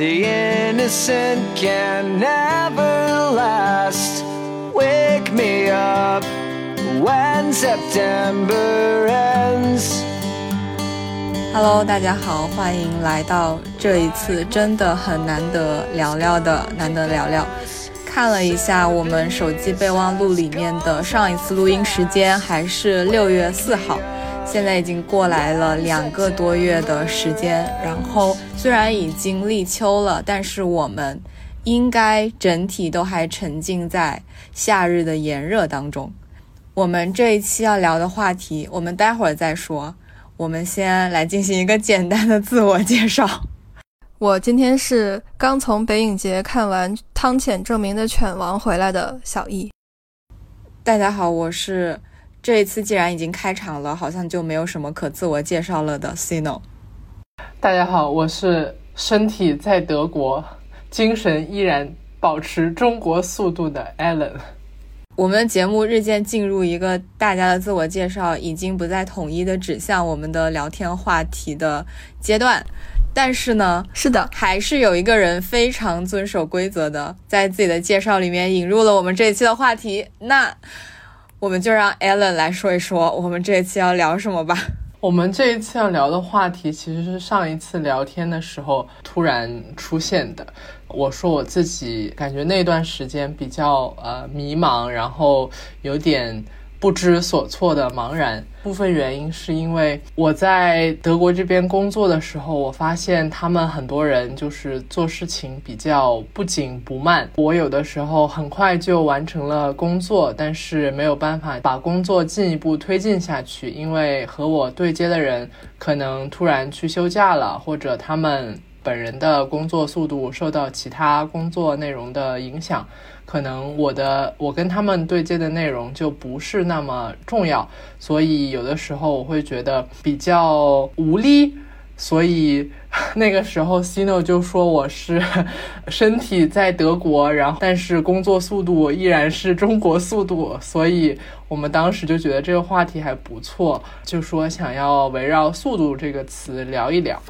The innocent can never last. Wake me up when September ends. Hello，大家好，欢迎来到这一次真的很难得聊聊的难得聊聊。看了一下我们手机备忘录里面的上一次录音时间还是六月四号。现在已经过来了两个多月的时间，然后虽然已经立秋了，但是我们应该整体都还沉浸在夏日的炎热当中。我们这一期要聊的话题，我们待会儿再说。我们先来进行一个简单的自我介绍。我今天是刚从北影节看完汤浅证明的《犬王》回来的小易。大家好，我是。这一次既然已经开场了，好像就没有什么可自我介绍了的。Cino，大家好，我是身体在德国，精神依然保持中国速度的 Allen。我们的节目日渐进入一个大家的自我介绍已经不再统一的指向我们的聊天话题的阶段，但是呢，是的，还是有一个人非常遵守规则的，在自己的介绍里面引入了我们这一期的话题。那。我们就让 Allen 来说一说我们这一次要聊什么吧。我们这一次要聊的话题其实是上一次聊天的时候突然出现的。我说我自己感觉那段时间比较呃迷茫，然后有点。不知所措的茫然，部分原因是因为我在德国这边工作的时候，我发现他们很多人就是做事情比较不紧不慢。我有的时候很快就完成了工作，但是没有办法把工作进一步推进下去，因为和我对接的人可能突然去休假了，或者他们本人的工作速度受到其他工作内容的影响。可能我的我跟他们对接的内容就不是那么重要，所以有的时候我会觉得比较无力。所以 那个时候，Cino 就说我是 身体在德国，然后但是工作速度依然是中国速度。所以我们当时就觉得这个话题还不错，就说想要围绕“速度”这个词聊一聊，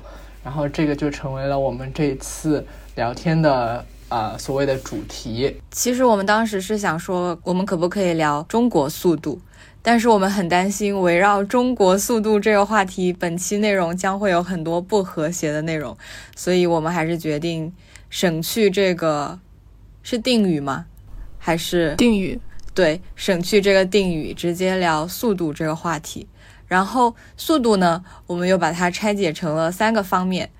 然后这个就成为了我们这次聊天的。啊，所谓的主题，其实我们当时是想说，我们可不可以聊中国速度？但是我们很担心，围绕中国速度这个话题，本期内容将会有很多不和谐的内容，所以我们还是决定省去这个，是定语吗？还是定语？对，省去这个定语，直接聊速度这个话题。然后速度呢，我们又把它拆解成了三个方面。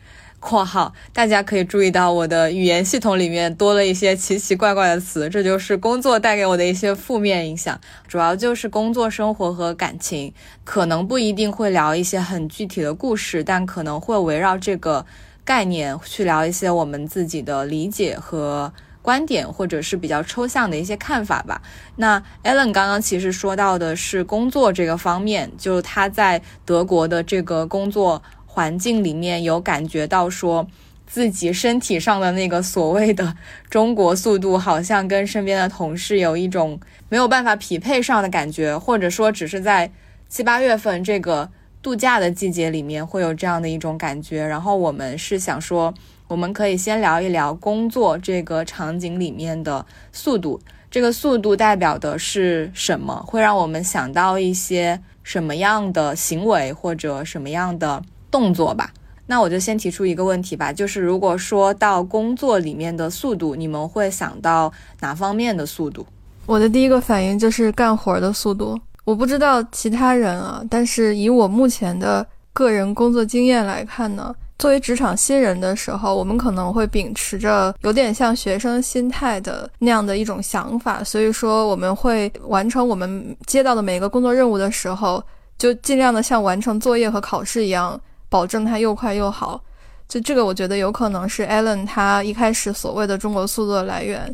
括号，大家可以注意到我的语言系统里面多了一些奇奇怪怪的词，这就是工作带给我的一些负面影响。主要就是工作生活和感情，可能不一定会聊一些很具体的故事，但可能会围绕这个概念去聊一些我们自己的理解和观点，或者是比较抽象的一些看法吧。那 Allen 刚刚其实说到的是工作这个方面，就他在德国的这个工作。环境里面有感觉到说自己身体上的那个所谓的中国速度，好像跟身边的同事有一种没有办法匹配上的感觉，或者说只是在七八月份这个度假的季节里面会有这样的一种感觉。然后我们是想说，我们可以先聊一聊工作这个场景里面的速度，这个速度代表的是什么？会让我们想到一些什么样的行为或者什么样的？动作吧，那我就先提出一个问题吧，就是如果说到工作里面的速度，你们会想到哪方面的速度？我的第一个反应就是干活的速度。我不知道其他人啊，但是以我目前的个人工作经验来看呢，作为职场新人的时候，我们可能会秉持着有点像学生心态的那样的一种想法，所以说我们会完成我们接到的每个工作任务的时候，就尽量的像完成作业和考试一样。保证它又快又好，就这个我觉得有可能是 Allen 他一开始所谓的中国速度的来源。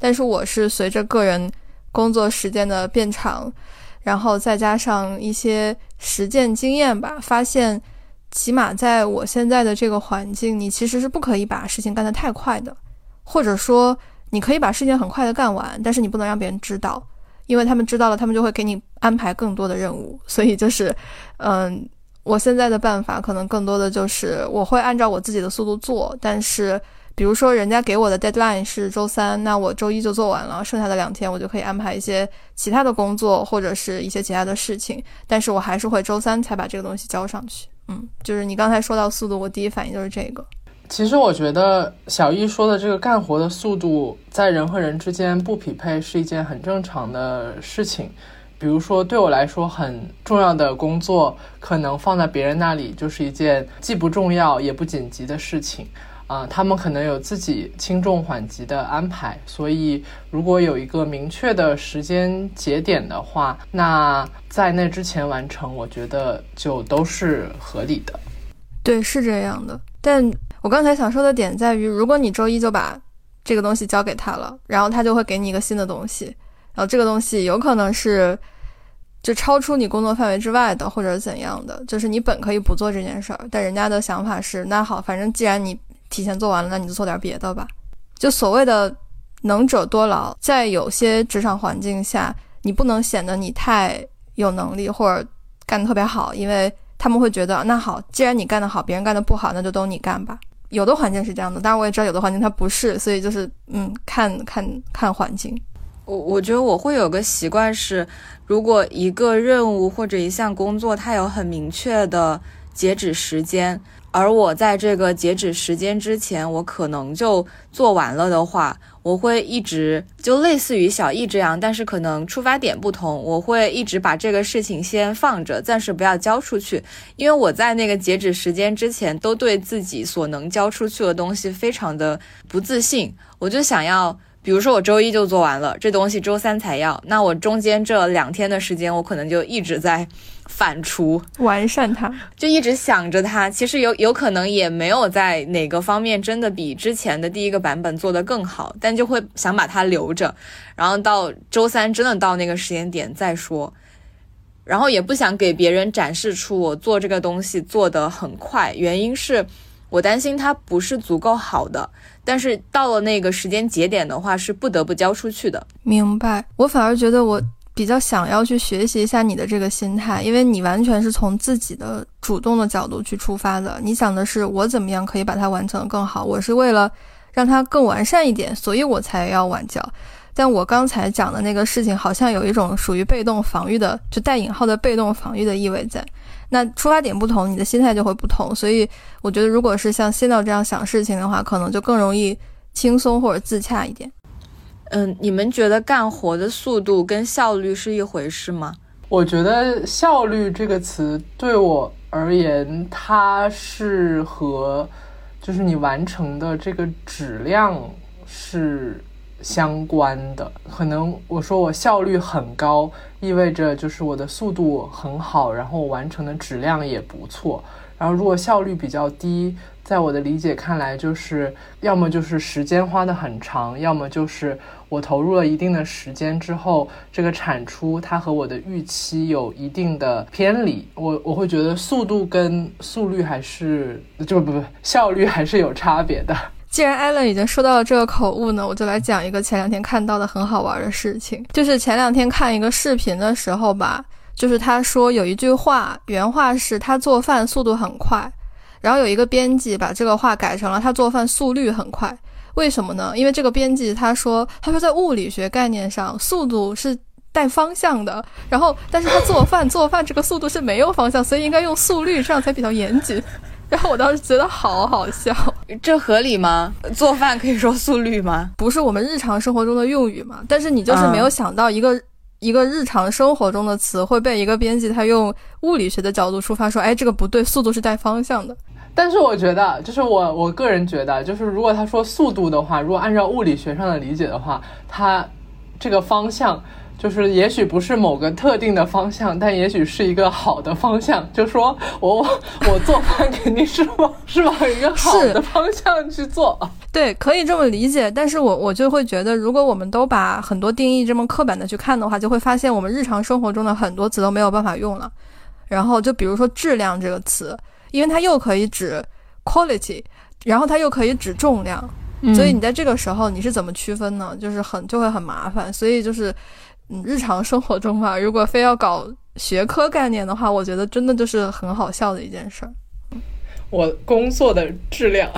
但是我是随着个人工作时间的变长，然后再加上一些实践经验吧，发现起码在我现在的这个环境，你其实是不可以把事情干得太快的，或者说你可以把事情很快的干完，但是你不能让别人知道，因为他们知道了，他们就会给你安排更多的任务。所以就是，嗯。我现在的办法可能更多的就是我会按照我自己的速度做，但是比如说人家给我的 deadline 是周三，那我周一就做完了，剩下的两天我就可以安排一些其他的工作或者是一些其他的事情，但是我还是会周三才把这个东西交上去。嗯，就是你刚才说到速度，我第一反应就是这个。其实我觉得小易说的这个干活的速度，在人和人之间不匹配是一件很正常的事情。比如说，对我来说很重要的工作，可能放在别人那里就是一件既不重要也不紧急的事情。啊，他们可能有自己轻重缓急的安排，所以如果有一个明确的时间节点的话，那在那之前完成，我觉得就都是合理的。对，是这样的。但我刚才想说的点在于，如果你周一就把这个东西交给他了，然后他就会给你一个新的东西，然后这个东西有可能是就超出你工作范围之外的，或者怎样的，就是你本可以不做这件事儿，但人家的想法是，那好，反正既然你提前做完了，那你就做点别的吧。就所谓的能者多劳，在有些职场环境下，你不能显得你太有能力或者干得特别好，因为他们会觉得，那好，既然你干得好，别人干得不好，那就都你干吧。有的环境是这样的，当然我也知道有的环境它不是，所以就是嗯，看看看环境。我我觉得我会有个习惯是，如果一个任务或者一项工作它有很明确的截止时间，而我在这个截止时间之前我可能就做完了的话。我会一直就类似于小易这样，但是可能出发点不同。我会一直把这个事情先放着，暂时不要交出去，因为我在那个截止时间之前都对自己所能交出去的东西非常的不自信。我就想要，比如说我周一就做完了，这东西周三才要，那我中间这两天的时间，我可能就一直在。反刍完善它，就一直想着它。其实有有可能也没有在哪个方面真的比之前的第一个版本做得更好，但就会想把它留着，然后到周三真的到那个时间点再说。然后也不想给别人展示出我做这个东西做得很快，原因是我担心它不是足够好的。但是到了那个时间节点的话，是不得不交出去的。明白。我反而觉得我。比较想要去学习一下你的这个心态，因为你完全是从自己的主动的角度去出发的。你想的是我怎么样可以把它完成的更好，我是为了让它更完善一点，所以我才要晚交。但我刚才讲的那个事情，好像有一种属于被动防御的，就带引号的被动防御的意味在。那出发点不同，你的心态就会不同。所以我觉得，如果是像仙道这样想事情的话，可能就更容易轻松或者自洽一点。嗯，你们觉得干活的速度跟效率是一回事吗？我觉得效率这个词对我而言，它是和就是你完成的这个质量是相关的。可能我说我效率很高，意味着就是我的速度很好，然后完成的质量也不错。然后如果效率比较低，在我的理解看来，就是要么就是时间花的很长，要么就是我投入了一定的时间之后，这个产出它和我的预期有一定的偏离。我我会觉得速度跟速率还是就不不效率还是有差别的。既然艾伦已经说到了这个口误呢，我就来讲一个前两天看到的很好玩的事情，就是前两天看一个视频的时候吧，就是他说有一句话，原话是他做饭速度很快。然后有一个编辑把这个话改成了他做饭速率很快，为什么呢？因为这个编辑他说，他说在物理学概念上，速度是带方向的。然后，但是他做饭 做饭这个速度是没有方向，所以应该用速率，这样才比较严谨。然后我当时觉得好好笑，这合理吗？做饭可以说速率吗？不是我们日常生活中的用语嘛？但是你就是没有想到一个一个日常生活中的词会被一个编辑他用物理学的角度出发说，哎，这个不对，速度是带方向的。但是我觉得，就是我我个人觉得，就是如果他说速度的话，如果按照物理学上的理解的话，它这个方向就是也许不是某个特定的方向，但也许是一个好的方向。就说我 我做饭肯定是往是往一个好的方向去做。对，可以这么理解。但是我我就会觉得，如果我们都把很多定义这么刻板的去看的话，就会发现我们日常生活中的很多词都没有办法用了。然后就比如说质量这个词。因为它又可以指 quality，然后它又可以指重量，所以你在这个时候你是怎么区分呢？就是很就会很麻烦。所以就是，嗯，日常生活中吧，如果非要搞学科概念的话，我觉得真的就是很好笑的一件事儿。我工作的质量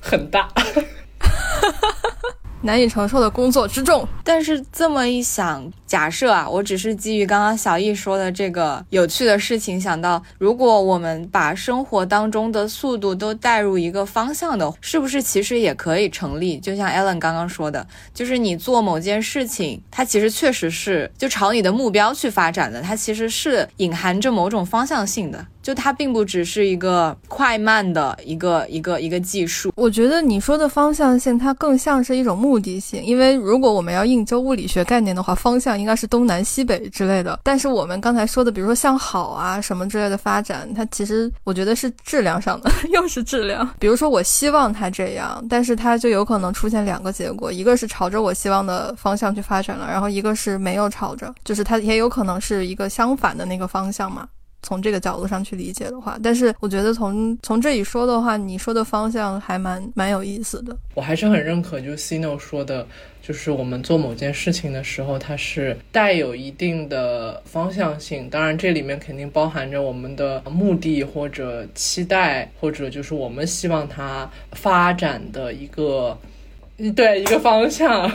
很大。难以承受的工作之重，但是这么一想，假设啊，我只是基于刚刚小易说的这个有趣的事情，想到如果我们把生活当中的速度都带入一个方向的，是不是其实也可以成立？就像 Alan 刚刚说的，就是你做某件事情，它其实确实是就朝你的目标去发展的，它其实是隐含着某种方向性的。就它并不只是一个快慢的一个一个一个技术，我觉得你说的方向性，它更像是一种目的性。因为如果我们要应究物理学概念的话，方向应该是东南西北之类的。但是我们刚才说的，比如说向好啊什么之类的发展，它其实我觉得是质量上的，又是质量。比如说我希望它这样，但是它就有可能出现两个结果，一个是朝着我希望的方向去发展了，然后一个是没有朝着，就是它也有可能是一个相反的那个方向嘛。从这个角度上去理解的话，但是我觉得从从这里说的话，你说的方向还蛮蛮有意思的。我还是很认可，就 Cino 说的，就是我们做某件事情的时候，它是带有一定的方向性。当然，这里面肯定包含着我们的目的或者期待，或者就是我们希望它发展的一个，对一个方向。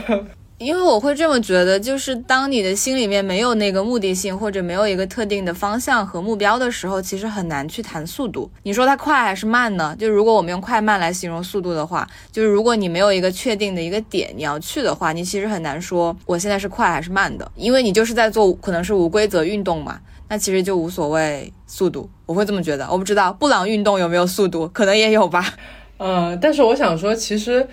因为我会这么觉得，就是当你的心里面没有那个目的性，或者没有一个特定的方向和目标的时候，其实很难去谈速度。你说它快还是慢呢？就如果我们用快慢来形容速度的话，就是如果你没有一个确定的一个点你要去的话，你其实很难说我现在是快还是慢的，因为你就是在做可能是无规则运动嘛，那其实就无所谓速度。我会这么觉得，我不知道布朗运动有没有速度，可能也有吧。嗯，但是我想说，其实。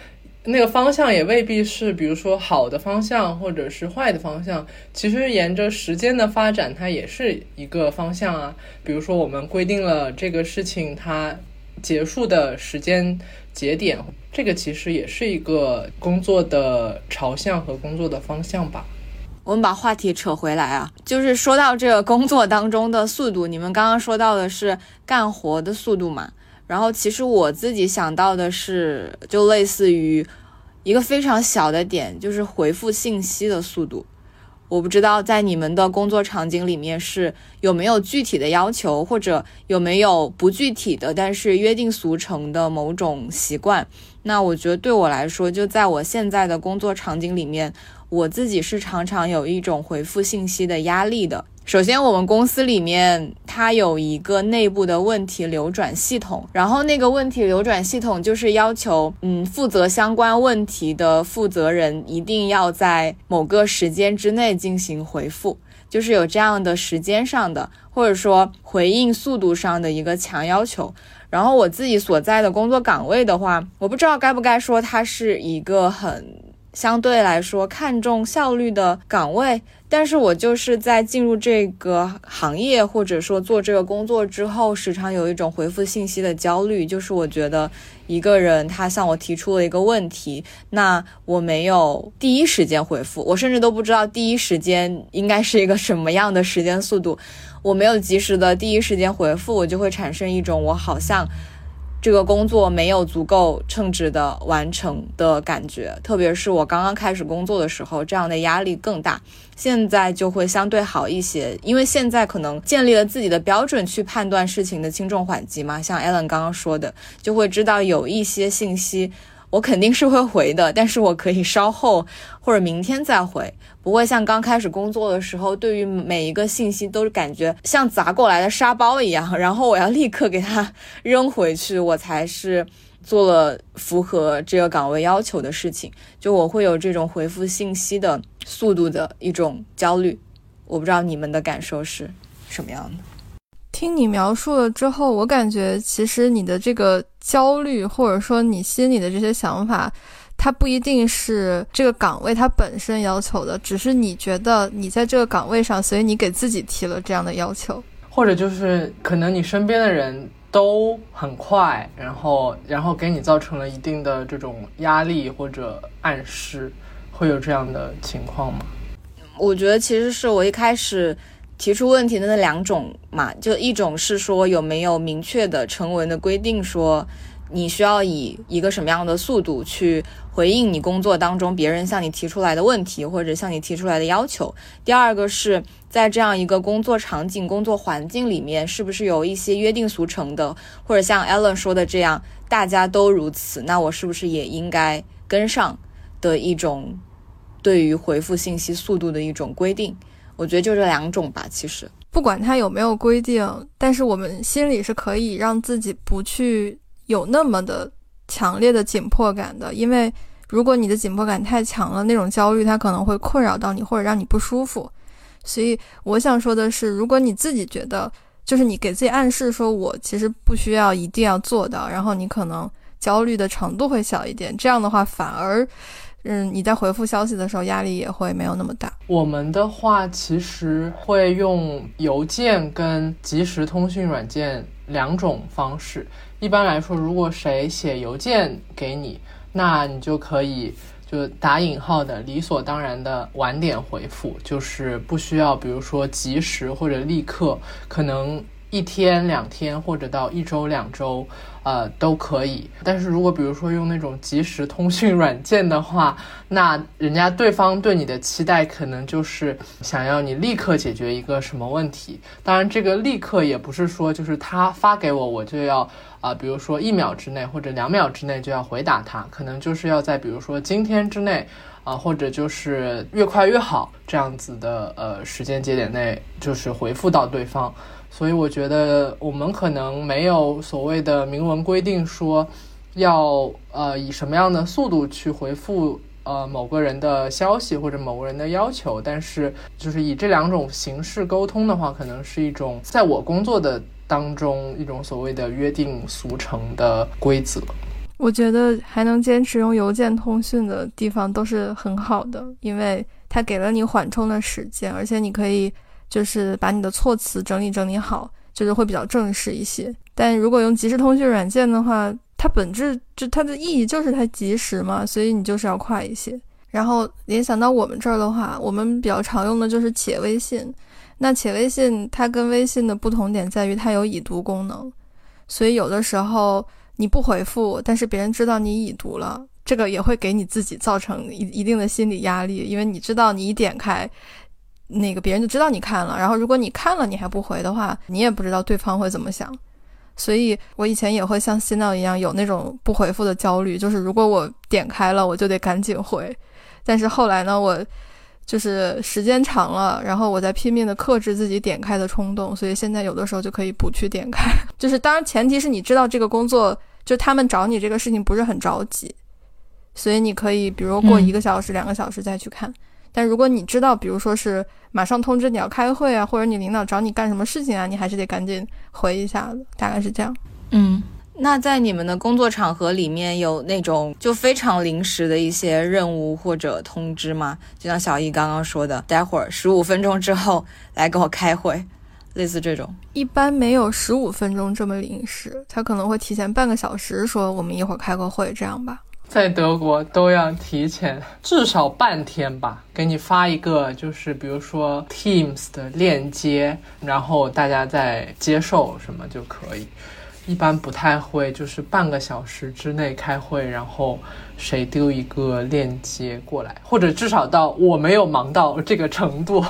那个方向也未必是，比如说好的方向或者是坏的方向。其实沿着时间的发展，它也是一个方向啊。比如说我们规定了这个事情它结束的时间节点，这个其实也是一个工作的朝向和工作的方向吧。我们把话题扯回来啊，就是说到这个工作当中的速度，你们刚刚说到的是干活的速度嘛？然后，其实我自己想到的是，就类似于一个非常小的点，就是回复信息的速度。我不知道在你们的工作场景里面是有没有具体的要求，或者有没有不具体的，但是约定俗成的某种习惯。那我觉得对我来说，就在我现在的工作场景里面，我自己是常常有一种回复信息的压力的。首先，我们公司里面它有一个内部的问题流转系统，然后那个问题流转系统就是要求，嗯，负责相关问题的负责人一定要在某个时间之内进行回复，就是有这样的时间上的或者说回应速度上的一个强要求。然后我自己所在的工作岗位的话，我不知道该不该说它是一个很相对来说看重效率的岗位。但是我就是在进入这个行业或者说做这个工作之后，时常有一种回复信息的焦虑。就是我觉得一个人他向我提出了一个问题，那我没有第一时间回复，我甚至都不知道第一时间应该是一个什么样的时间速度，我没有及时的第一时间回复，我就会产生一种我好像。这个工作没有足够称职的完成的感觉，特别是我刚刚开始工作的时候，这样的压力更大。现在就会相对好一些，因为现在可能建立了自己的标准去判断事情的轻重缓急嘛。像 Alan 刚刚说的，就会知道有一些信息。我肯定是会回的，但是我可以稍后或者明天再回，不会像刚开始工作的时候，对于每一个信息都是感觉像砸过来的沙包一样，然后我要立刻给它 扔回去，我才是做了符合这个岗位要求的事情。就我会有这种回复信息的速度的一种焦虑，我不知道你们的感受是什么样的。听你描述了之后，我感觉其实你的这个焦虑，或者说你心里的这些想法，它不一定是这个岗位它本身要求的，只是你觉得你在这个岗位上，所以你给自己提了这样的要求，或者就是可能你身边的人都很快，然后然后给你造成了一定的这种压力或者暗示，会有这样的情况吗？我觉得其实是我一开始。提出问题的那两种嘛，就一种是说有没有明确的成文的规定，说你需要以一个什么样的速度去回应你工作当中别人向你提出来的问题或者向你提出来的要求。第二个是在这样一个工作场景、工作环境里面，是不是有一些约定俗成的，或者像 Ellen 说的这样，大家都如此，那我是不是也应该跟上的一种对于回复信息速度的一种规定？我觉得就这两种吧，其实。不管它有没有规定，但是我们心里是可以让自己不去有那么的强烈的紧迫感的，因为如果你的紧迫感太强了，那种焦虑它可能会困扰到你，或者让你不舒服。所以我想说的是，如果你自己觉得，就是你给自己暗示说，我其实不需要一定要做到，然后你可能焦虑的程度会小一点，这样的话反而。嗯，你在回复消息的时候压力也会没有那么大。我们的话其实会用邮件跟即时通讯软件两种方式。一般来说，如果谁写邮件给你，那你就可以就打引号的理所当然的晚点回复，就是不需要，比如说及时或者立刻，可能一天两天或者到一周两周。呃，都可以。但是如果比如说用那种即时通讯软件的话，那人家对方对你的期待可能就是想要你立刻解决一个什么问题。当然，这个立刻也不是说就是他发给我，我就要啊，比如说一秒之内或者两秒之内就要回答他，可能就是要在比如说今天之内啊，或者就是越快越好这样子的呃时间节点内，就是回复到对方。所以我觉得我们可能没有所谓的明文规定说，要呃以什么样的速度去回复呃某个人的消息或者某个人的要求，但是就是以这两种形式沟通的话，可能是一种在我工作的当中一种所谓的约定俗成的规则。我觉得还能坚持用邮件通讯的地方都是很好的，因为它给了你缓冲的时间，而且你可以。就是把你的措辞整理整理好，就是会比较正式一些。但如果用即时通讯软件的话，它本质就它的意义就是它及时嘛，所以你就是要快一些。然后联想到我们这儿的话，我们比较常用的就是企业微信。那企业微信它跟微信的不同点在于它有已读功能，所以有的时候你不回复，但是别人知道你已读了，这个也会给你自己造成一一定的心理压力，因为你知道你一点开。那个别人就知道你看了，然后如果你看了你还不回的话，你也不知道对方会怎么想。所以我以前也会像新闹一样有那种不回复的焦虑，就是如果我点开了，我就得赶紧回。但是后来呢，我就是时间长了，然后我在拼命的克制自己点开的冲动，所以现在有的时候就可以不去点开。就是当然前提是你知道这个工作，就他们找你这个事情不是很着急，所以你可以比如过一个小时、两个小时再去看。但如果你知道，比如说是马上通知你要开会啊，或者你领导找你干什么事情啊，你还是得赶紧回一下子，大概是这样。嗯，那在你们的工作场合里面有那种就非常临时的一些任务或者通知吗？就像小易刚刚说的，待会儿十五分钟之后来跟我开会，类似这种。一般没有十五分钟这么临时，他可能会提前半个小时说我们一会儿开个会，这样吧。在德国都要提前至少半天吧，给你发一个就是比如说 Teams 的链接，然后大家再接受什么就可以。一般不太会就是半个小时之内开会，然后谁丢一个链接过来，或者至少到我没有忙到这个程度，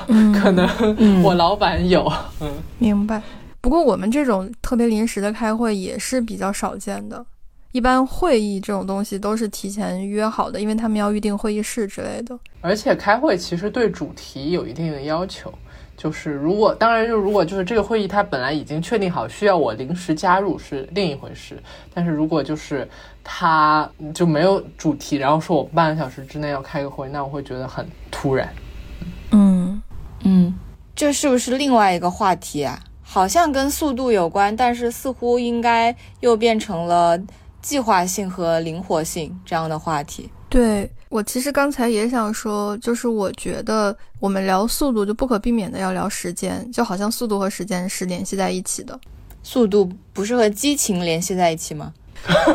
可能我老板有。嗯，明白。不过我们这种特别临时的开会也是比较少见的。一般会议这种东西都是提前约好的，因为他们要预定会议室之类的。而且开会其实对主题有一定的要求，就是如果当然就如果就是这个会议它本来已经确定好需要我临时加入是另一回事，但是如果就是他就没有主题，然后说我半个小时之内要开个会，那我会觉得很突然。嗯嗯，这是不是另外一个话题啊？好像跟速度有关，但是似乎应该又变成了。计划性和灵活性这样的话题，对我其实刚才也想说，就是我觉得我们聊速度就不可避免的要聊时间，就好像速度和时间是联系在一起的。速度不是和激情联系在一起吗？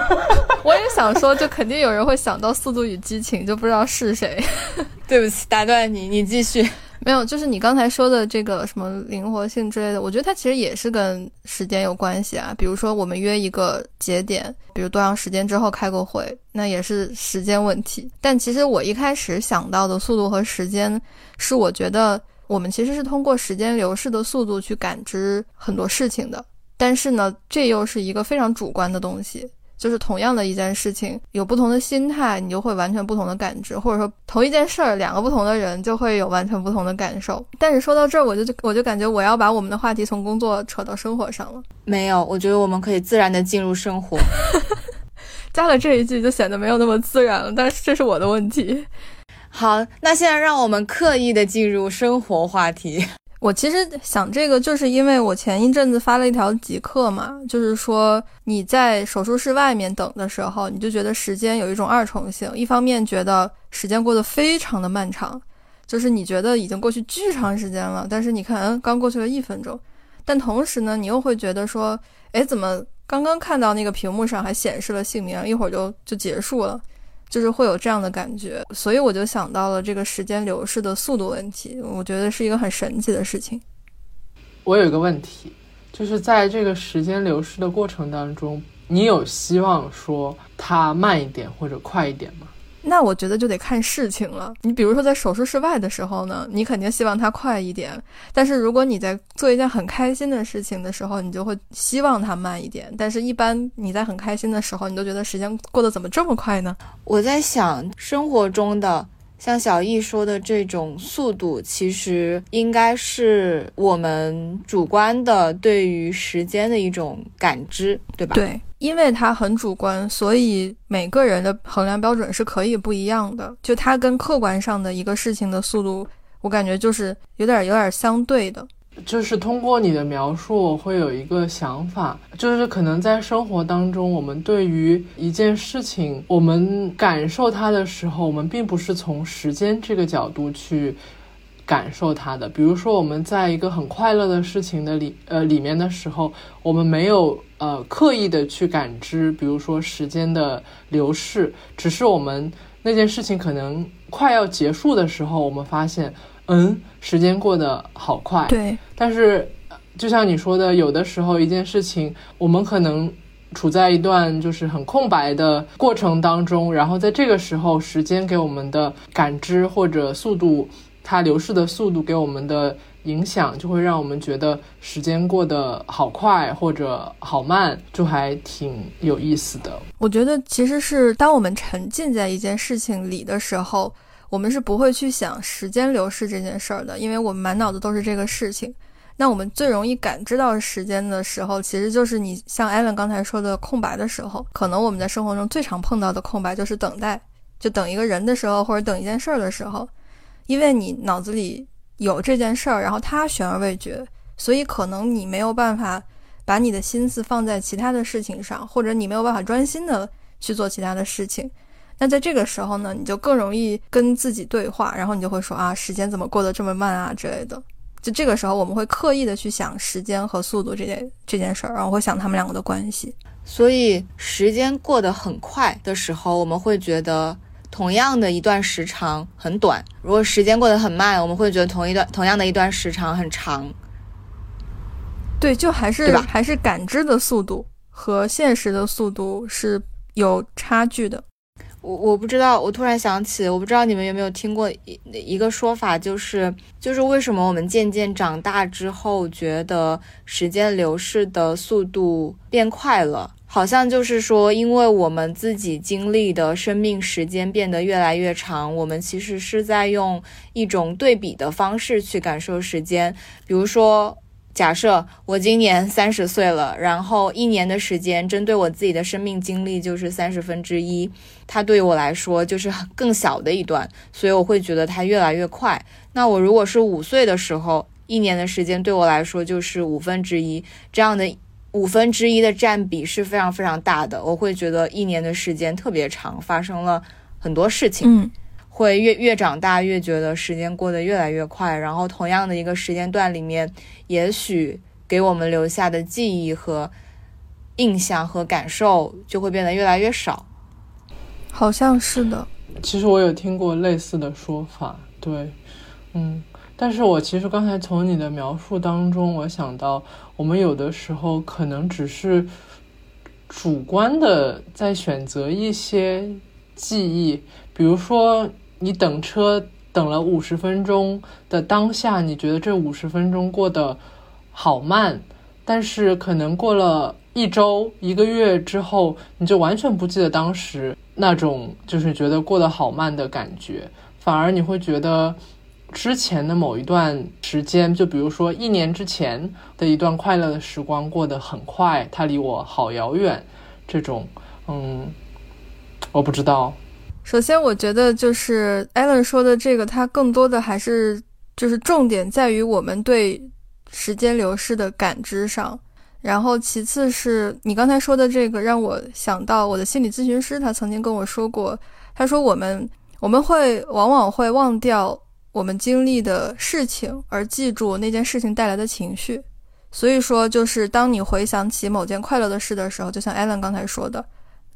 我也想说，就肯定有人会想到《速度与激情》，就不知道是谁。对不起，打断你，你继续。没有，就是你刚才说的这个什么灵活性之类的，我觉得它其实也是跟时间有关系啊。比如说我们约一个节点，比如多长时间之后开个会，那也是时间问题。但其实我一开始想到的速度和时间，是我觉得我们其实是通过时间流逝的速度去感知很多事情的。但是呢，这又是一个非常主观的东西。就是同样的一件事情，有不同的心态，你就会完全不同的感知，或者说同一件事儿，两个不同的人就会有完全不同的感受。但是说到这儿，我就就我就感觉我要把我们的话题从工作扯到生活上了。没有，我觉得我们可以自然的进入生活。加了这一句就显得没有那么自然了，但是这是我的问题。好，那现在让我们刻意的进入生活话题。我其实想这个，就是因为我前一阵子发了一条极客嘛，就是说你在手术室外面等的时候，你就觉得时间有一种二重性，一方面觉得时间过得非常的漫长，就是你觉得已经过去巨长时间了，但是你看刚过去了一分钟，但同时呢，你又会觉得说，哎，怎么刚刚看到那个屏幕上还显示了姓名，一会儿就就结束了。就是会有这样的感觉，所以我就想到了这个时间流逝的速度问题，我觉得是一个很神奇的事情。我有一个问题，就是在这个时间流逝的过程当中，你有希望说它慢一点或者快一点吗？那我觉得就得看事情了。你比如说在手术室外的时候呢，你肯定希望它快一点。但是如果你在做一件很开心的事情的时候，你就会希望它慢一点。但是一般你在很开心的时候，你都觉得时间过得怎么这么快呢？我在想，生活中的像小易说的这种速度，其实应该是我们主观的对于时间的一种感知，对吧？对。因为它很主观，所以每个人的衡量标准是可以不一样的。就它跟客观上的一个事情的速度，我感觉就是有点有点相对的。就是通过你的描述，我会有一个想法，就是可能在生活当中，我们对于一件事情，我们感受它的时候，我们并不是从时间这个角度去。感受它的，比如说我们在一个很快乐的事情的里呃里面的时候，我们没有呃刻意的去感知，比如说时间的流逝，只是我们那件事情可能快要结束的时候，我们发现，嗯，时间过得好快。对。但是，就像你说的，有的时候一件事情，我们可能处在一段就是很空白的过程当中，然后在这个时候，时间给我们的感知或者速度。它流逝的速度给我们的影响，就会让我们觉得时间过得好快或者好慢，就还挺有意思的。我觉得其实是当我们沉浸在一件事情里的时候，我们是不会去想时间流逝这件事儿的，因为我们满脑子都是这个事情。那我们最容易感知到时间的时候，其实就是你像艾伦刚才说的空白的时候。可能我们在生活中最常碰到的空白就是等待，就等一个人的时候，或者等一件事儿的时候。因为你脑子里有这件事儿，然后它悬而未决，所以可能你没有办法把你的心思放在其他的事情上，或者你没有办法专心的去做其他的事情。那在这个时候呢，你就更容易跟自己对话，然后你就会说啊，时间怎么过得这么慢啊之类的。就这个时候，我们会刻意的去想时间和速度这件这件事儿，然后会想他们两个的关系。所以时间过得很快的时候，我们会觉得。同样的一段时长很短，如果时间过得很慢，我们会觉得同一段同样的一段时长很长。对，就还是还是感知的速度和现实的速度是有差距的。我我不知道，我突然想起，我不知道你们有没有听过一一个说法，就是就是为什么我们渐渐长大之后，觉得时间流逝的速度变快了。好像就是说，因为我们自己经历的生命时间变得越来越长，我们其实是在用一种对比的方式去感受时间。比如说，假设我今年三十岁了，然后一年的时间针对我自己的生命经历就是三十分之一，它对于我来说就是更小的一段，所以我会觉得它越来越快。那我如果是五岁的时候，一年的时间对我来说就是五分之一这样的。五分之一的占比是非常非常大的，我会觉得一年的时间特别长，发生了很多事情，嗯，会越越长大越觉得时间过得越来越快，然后同样的一个时间段里面，也许给我们留下的记忆和印象和感受就会变得越来越少，好像是的。其实我有听过类似的说法，对，嗯。但是我其实刚才从你的描述当中，我想到我们有的时候可能只是主观的在选择一些记忆，比如说你等车等了五十分钟的当下，你觉得这五十分钟过得好慢，但是可能过了。一周、一个月之后，你就完全不记得当时那种就是觉得过得好慢的感觉，反而你会觉得之前的某一段时间，就比如说一年之前的一段快乐的时光过得很快，它离我好遥远。这种，嗯，我不知道。首先，我觉得就是 Allen 说的这个，它更多的还是就是重点在于我们对时间流逝的感知上。然后，其次是你刚才说的这个，让我想到我的心理咨询师，他曾经跟我说过，他说我们我们会往往会忘掉我们经历的事情，而记住那件事情带来的情绪。所以说，就是当你回想起某件快乐的事的时候，就像 Allen 刚才说的，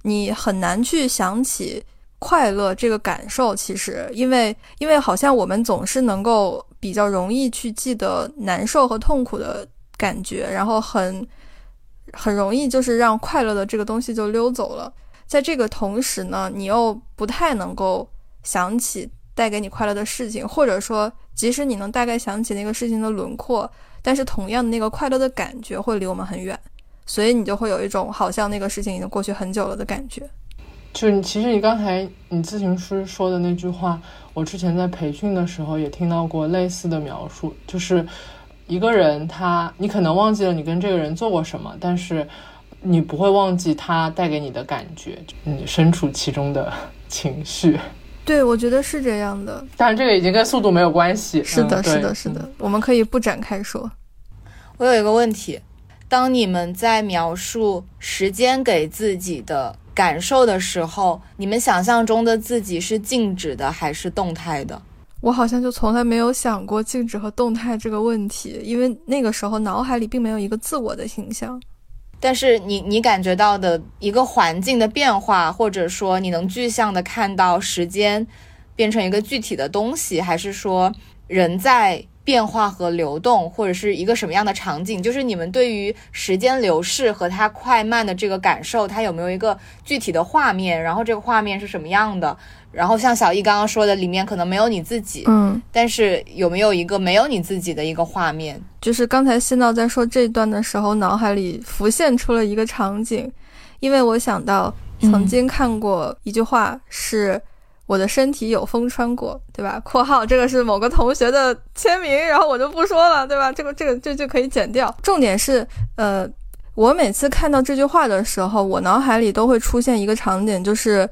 你很难去想起快乐这个感受。其实，因为因为好像我们总是能够比较容易去记得难受和痛苦的。感觉，然后很很容易就是让快乐的这个东西就溜走了。在这个同时呢，你又不太能够想起带给你快乐的事情，或者说，即使你能大概想起那个事情的轮廓，但是同样的那个快乐的感觉会离我们很远，所以你就会有一种好像那个事情已经过去很久了的感觉。就你，其实你刚才你咨询师说的那句话，我之前在培训的时候也听到过类似的描述，就是。一个人，他你可能忘记了你跟这个人做过什么，但是你不会忘记他带给你的感觉，你身处其中的情绪。对，我觉得是这样的。但是，这个已经跟速度没有关系。是的，是的，是的，我们可以不展开说。我有一个问题：当你们在描述时间给自己的感受的时候，你们想象中的自己是静止的还是动态的？我好像就从来没有想过静止和动态这个问题，因为那个时候脑海里并没有一个自我的形象。但是你你感觉到的一个环境的变化，或者说你能具象的看到时间变成一个具体的东西，还是说人在？变化和流动，或者是一个什么样的场景？就是你们对于时间流逝和它快慢的这个感受，它有没有一个具体的画面？然后这个画面是什么样的？然后像小易刚刚说的，里面可能没有你自己，嗯，但是有没有一个没有你自己的一个画面？就是刚才新道在说这段的时候，脑海里浮现出了一个场景，因为我想到曾经看过一句话是。我的身体有风穿过，对吧？（括号这个是某个同学的签名，然后我就不说了，对吧？这个这个这就可以剪掉。重点是，呃，我每次看到这句话的时候，我脑海里都会出现一个场景，就是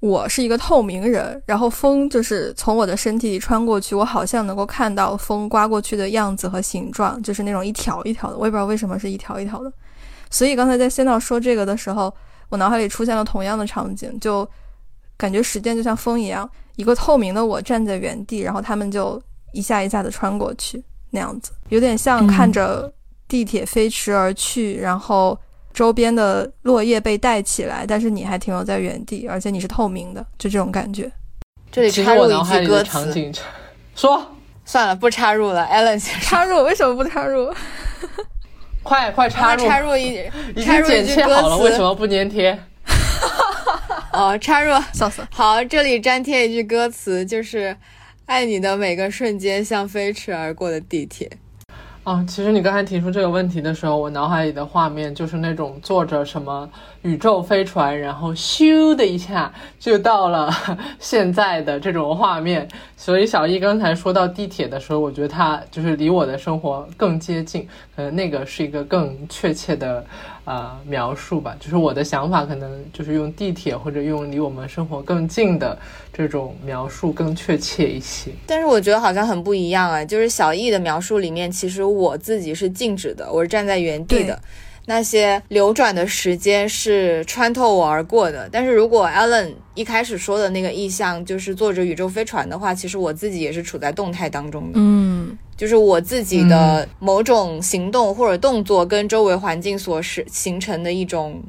我是一个透明人，然后风就是从我的身体里穿过去，我好像能够看到风刮过去的样子和形状，就是那种一条一条的。我也不知道为什么是一条一条的。所以刚才在仙道说这个的时候，我脑海里出现了同样的场景，就。感觉时间就像风一样，一个透明的我站在原地，然后他们就一下一下的穿过去，那样子有点像看着地铁飞驰而去，然后周边的落叶被带起来，但是你还停留在原地，而且你是透明的，就这种感觉。这里插入一句歌词，说算了，不插入了。Allen 先插入，为什么不插入？快快插入！插入一，已经剪切好了，为什么不粘贴？哦，插入，笑死！好，这里粘贴一句歌词，就是“爱你的每个瞬间，像飞驰而过的地铁。”哦，其实你刚才提出这个问题的时候，我脑海里的画面就是那种坐着什么宇宙飞船，然后咻的一下就到了 现在的这种画面。所以小易刚才说到地铁的时候，我觉得它就是离我的生活更接近，可能那个是一个更确切的。啊，描述吧，就是我的想法，可能就是用地铁或者用离我们生活更近的这种描述更确切一些。但是我觉得好像很不一样啊，就是小易的描述里面，其实我自己是静止的，我是站在原地的。那些流转的时间是穿透我而过的，但是如果 Alan 一开始说的那个意象就是坐着宇宙飞船的话，其实我自己也是处在动态当中的，嗯，就是我自己的某种行动或者动作跟周围环境所是形成的一种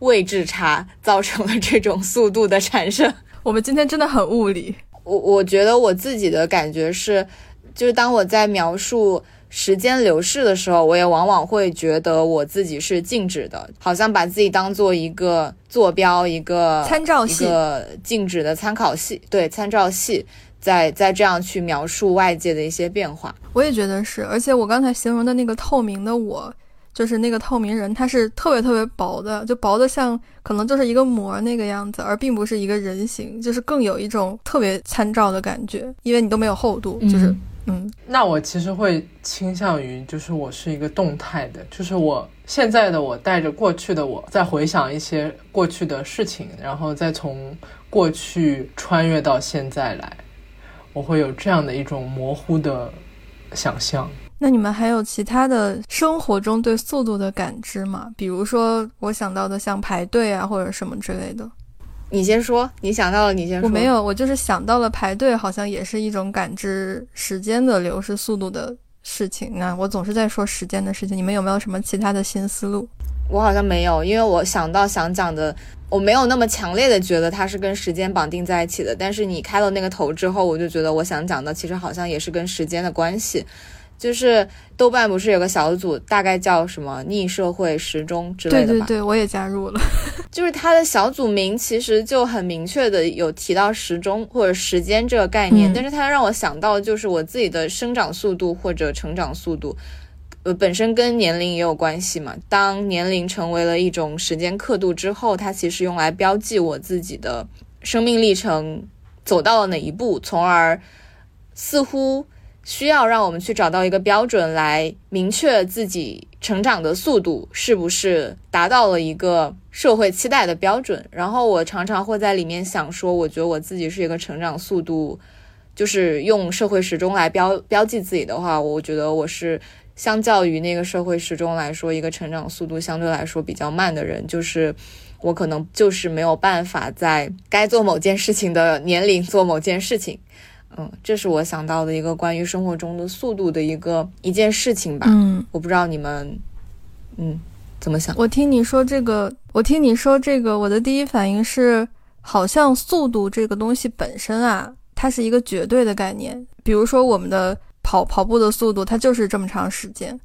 位置差，造成了这种速度的产生。我们今天真的很物理，我我觉得我自己的感觉是。就是当我在描述时间流逝的时候，我也往往会觉得我自己是静止的，好像把自己当做一个坐标，一个参照系，一个静止的参考系，对，参照系，在在这样去描述外界的一些变化。我也觉得是，而且我刚才形容的那个透明的我。就是那个透明人，他是特别特别薄的，就薄的像可能就是一个膜那个样子，而并不是一个人形，就是更有一种特别参照的感觉，因为你都没有厚度，就是嗯。那我其实会倾向于，就是我是一个动态的，就是我现在的我带着过去的我在回想一些过去的事情，然后再从过去穿越到现在来，我会有这样的一种模糊的想象。那你们还有其他的生活中对速度的感知吗？比如说我想到的像排队啊，或者什么之类的。你先说，你想到了，你先说。我没有，我就是想到了排队，好像也是一种感知时间的流逝速度的事情。那我总是在说时间的事情，你们有没有什么其他的新思路？我好像没有，因为我想到想讲的，我没有那么强烈的觉得它是跟时间绑定在一起的。但是你开了那个头之后，我就觉得我想讲的其实好像也是跟时间的关系。就是豆瓣不是有个小组，大概叫什么“逆社会时钟”之类的吧？对对对，我也加入了。就是它的小组名其实就很明确的有提到时钟或者时间这个概念，但是它让我想到就是我自己的生长速度或者成长速度，呃，本身跟年龄也有关系嘛。当年龄成为了一种时间刻度之后，它其实用来标记我自己的生命历程走到了哪一步，从而似乎。需要让我们去找到一个标准来明确自己成长的速度是不是达到了一个社会期待的标准。然后我常常会在里面想说，我觉得我自己是一个成长速度，就是用社会时钟来标标记自己的话，我觉得我是相较于那个社会时钟来说，一个成长速度相对来说比较慢的人。就是我可能就是没有办法在该做某件事情的年龄做某件事情。嗯，这是我想到的一个关于生活中的速度的一个一件事情吧。嗯，我不知道你们，嗯，怎么想？我听你说这个，我听你说这个，我的第一反应是，好像速度这个东西本身啊，它是一个绝对的概念。比如说我们的跑跑步的速度，它就是这么长时间。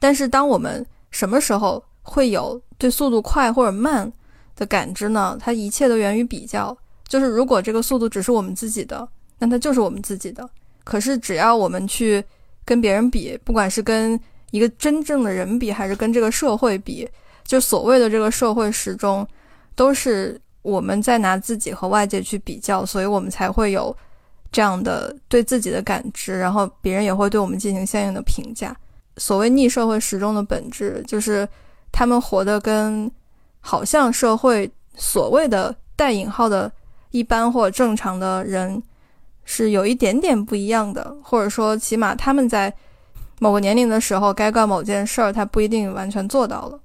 但是当我们什么时候会有对速度快或者慢的感知呢？它一切都源于比较。就是如果这个速度只是我们自己的。那它就是我们自己的。可是只要我们去跟别人比，不管是跟一个真正的人比，还是跟这个社会比，就所谓的这个社会时钟，都是我们在拿自己和外界去比较，所以我们才会有这样的对自己的感知，然后别人也会对我们进行相应的评价。所谓逆社会时钟的本质，就是他们活得跟好像社会所谓的带引号的一般或正常的人。是有一点点不一样的，或者说，起码他们在某个年龄的时候该干某件事儿，他不一定完全做到了。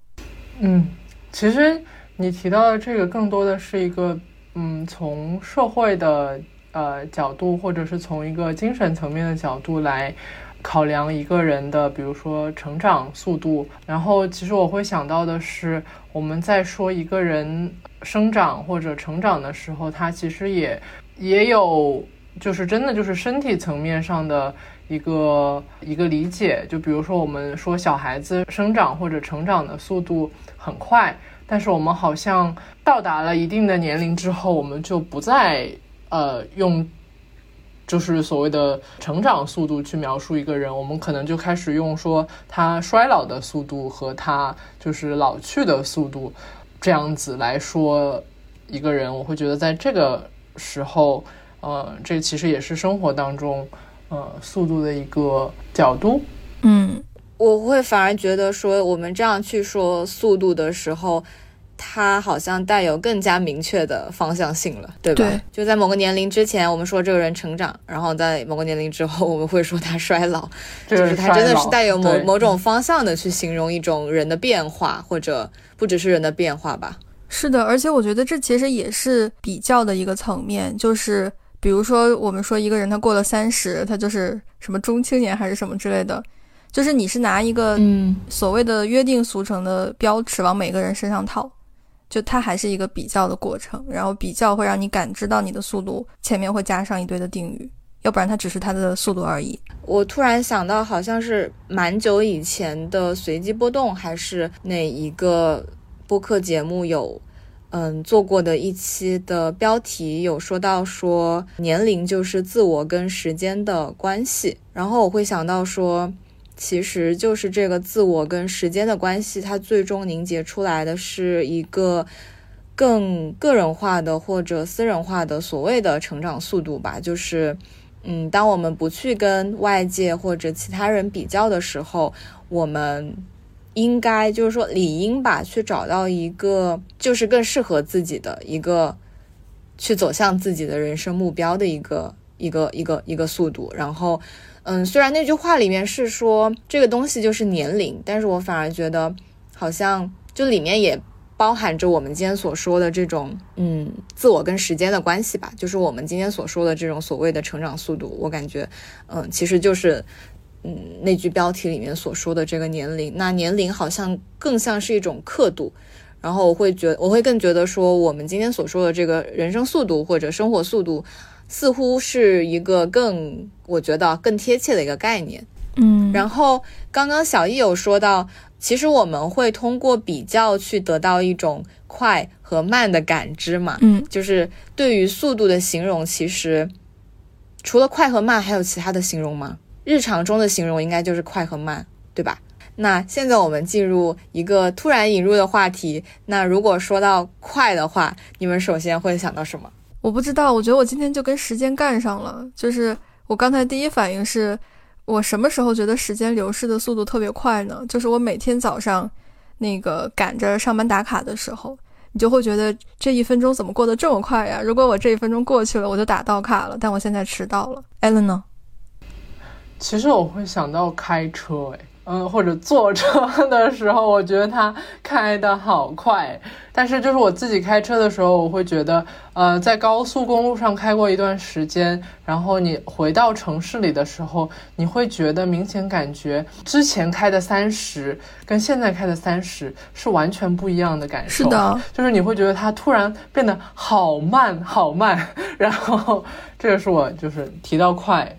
嗯，其实你提到的这个更多的是一个，嗯，从社会的呃角度，或者是从一个精神层面的角度来考量一个人的，比如说成长速度。然后，其实我会想到的是，我们在说一个人生长或者成长的时候，他其实也也有。就是真的，就是身体层面上的一个一个理解。就比如说，我们说小孩子生长或者成长的速度很快，但是我们好像到达了一定的年龄之后，我们就不再呃用就是所谓的成长速度去描述一个人，我们可能就开始用说他衰老的速度和他就是老去的速度这样子来说一个人。我会觉得在这个时候。呃，这其实也是生活当中，呃，速度的一个角度。嗯，我会反而觉得说，我们这样去说速度的时候，它好像带有更加明确的方向性了，对吧？对。就在某个年龄之前，我们说这个人成长；然后在某个年龄之后，我们会说他衰老。就是他真的是带有某某种方向的去形容一种人的变化，或者不只是人的变化吧？是的，而且我觉得这其实也是比较的一个层面，就是。比如说，我们说一个人他过了三十，他就是什么中青年还是什么之类的，就是你是拿一个所谓的约定俗成的标尺往每个人身上套，就它还是一个比较的过程，然后比较会让你感知到你的速度前面会加上一堆的定语，要不然它只是它的速度而已。我突然想到，好像是蛮久以前的随机波动，还是哪一个播客节目有，嗯，做过的一期的标题有说到说年龄就是自我跟时间的关系，然后我会想到说，其实就是这个自我跟时间的关系，它最终凝结出来的是一个更个人化的或者私人化的所谓的成长速度吧，就是。嗯，当我们不去跟外界或者其他人比较的时候，我们应该就是说理应吧，去找到一个就是更适合自己的一个去走向自己的人生目标的一个一个一个一个速度。然后，嗯，虽然那句话里面是说这个东西就是年龄，但是我反而觉得好像就里面也。包含着我们今天所说的这种，嗯，自我跟时间的关系吧，就是我们今天所说的这种所谓的成长速度。我感觉，嗯，其实就是，嗯，那句标题里面所说的这个年龄，那年龄好像更像是一种刻度。然后我会觉，我会更觉得说，我们今天所说的这个人生速度或者生活速度，似乎是一个更，我觉得更贴切的一个概念。嗯，然后刚刚小易有说到。其实我们会通过比较去得到一种快和慢的感知嘛，嗯，就是对于速度的形容，其实除了快和慢，还有其他的形容吗？日常中的形容应该就是快和慢，对吧？那现在我们进入一个突然引入的话题，那如果说到快的话，你们首先会想到什么？我不知道，我觉得我今天就跟时间干上了，就是我刚才第一反应是。我什么时候觉得时间流逝的速度特别快呢？就是我每天早上，那个赶着上班打卡的时候，你就会觉得这一分钟怎么过得这么快呀？如果我这一分钟过去了，我就打到卡了，但我现在迟到了。Ellen 呢？其实我会想到开车，哎。嗯，或者坐车 的时候，我觉得它开的好快。但是就是我自己开车的时候，我会觉得，呃，在高速公路上开过一段时间，然后你回到城市里的时候，你会觉得明显感觉之前开的三十跟现在开的三十是完全不一样的感受。是的，就是你会觉得它突然变得好慢好慢。然后这个是我就是提到快。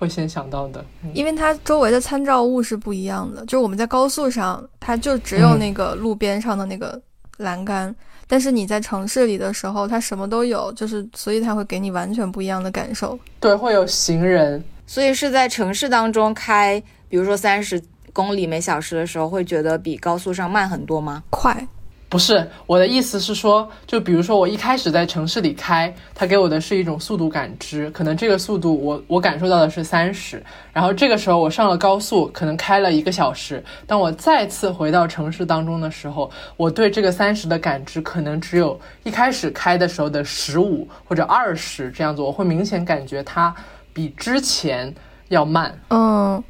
会先想到的，因为它周围的参照物是不一样的。就是我们在高速上，它就只有那个路边上的那个栏杆，但是你在城市里的时候，它什么都有，就是所以它会给你完全不一样的感受。对，会有行人，所以是在城市当中开，比如说三十公里每小时的时候，会觉得比高速上慢很多吗？快。不是我的意思是说，就比如说我一开始在城市里开，它给我的是一种速度感知，可能这个速度我我感受到的是三十，然后这个时候我上了高速，可能开了一个小时，当我再次回到城市当中的时候，我对这个三十的感知可能只有一开始开的时候的十五或者二十这样子，我会明显感觉它比之前要慢。嗯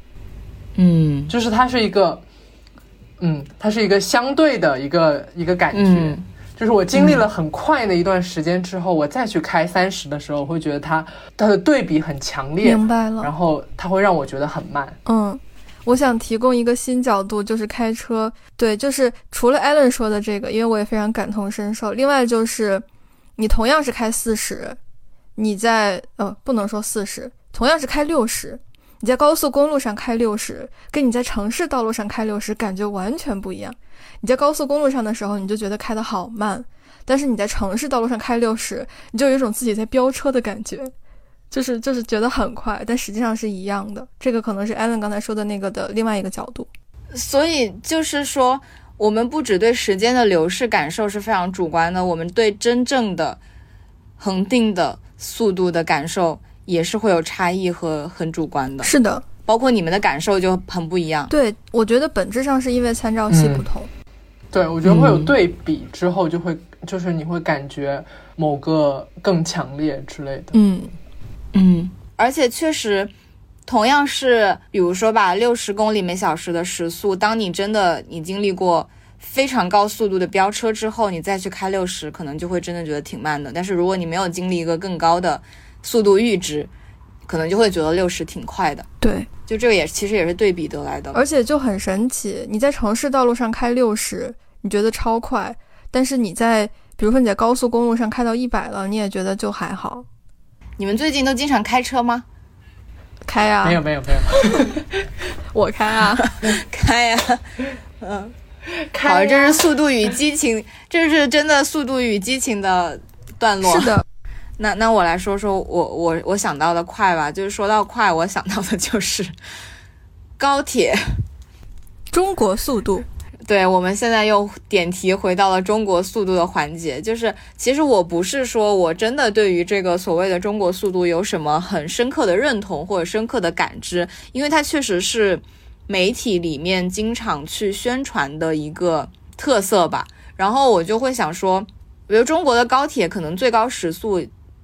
嗯，就是它是一个。嗯，它是一个相对的一个一个感觉，就是我经历了很快的一段时间之后，我再去开三十的时候，我会觉得它它的对比很强烈，明白了。然后它会让我觉得很慢。嗯，我想提供一个新角度，就是开车，对，就是除了艾伦说的这个，因为我也非常感同身受。另外就是，你同样是开四十，你在呃不能说四十，同样是开六十。你在高速公路上开六十，跟你在城市道路上开六十感觉完全不一样。你在高速公路上的时候，你就觉得开得好慢；但是你在城市道路上开六十，你就有一种自己在飙车的感觉，就是就是觉得很快，但实际上是一样的。这个可能是艾伦刚才说的那个的另外一个角度。所以就是说，我们不只对时间的流逝感受是非常主观的，我们对真正的恒定的速度的感受。也是会有差异和很主观的，是的，包括你们的感受就很不一样。对，我觉得本质上是因为参照系不同。对，我觉得会有对比之后，就会就是你会感觉某个更强烈之类的。嗯嗯，而且确实，同样是比如说吧，六十公里每小时的时速，当你真的你经历过非常高速度的飙车之后，你再去开六十，可能就会真的觉得挺慢的。但是如果你没有经历一个更高的，速度阈值，可能就会觉得六十挺快的。对，就这个也其实也是对比得来的。而且就很神奇，你在城市道路上开六十，你觉得超快；但是你在，比如说你在高速公路上开到一百了，你也觉得就还好。你们最近都经常开车吗？开啊！没有没有没有，我开啊！开呀、嗯，开好，这是《速度与激情》，这是真的《速度与激情》的段落。是的，那那我来说说我我我想到的快吧，就是说到快，我想到的就是 高铁。中国速度，对，我们现在又点题回到了中国速度的环节，就是其实我不是说我真的对于这个所谓的中国速度有什么很深刻的认同或者深刻的感知，因为它确实是媒体里面经常去宣传的一个特色吧。然后我就会想说，比如中国的高铁可能最高时速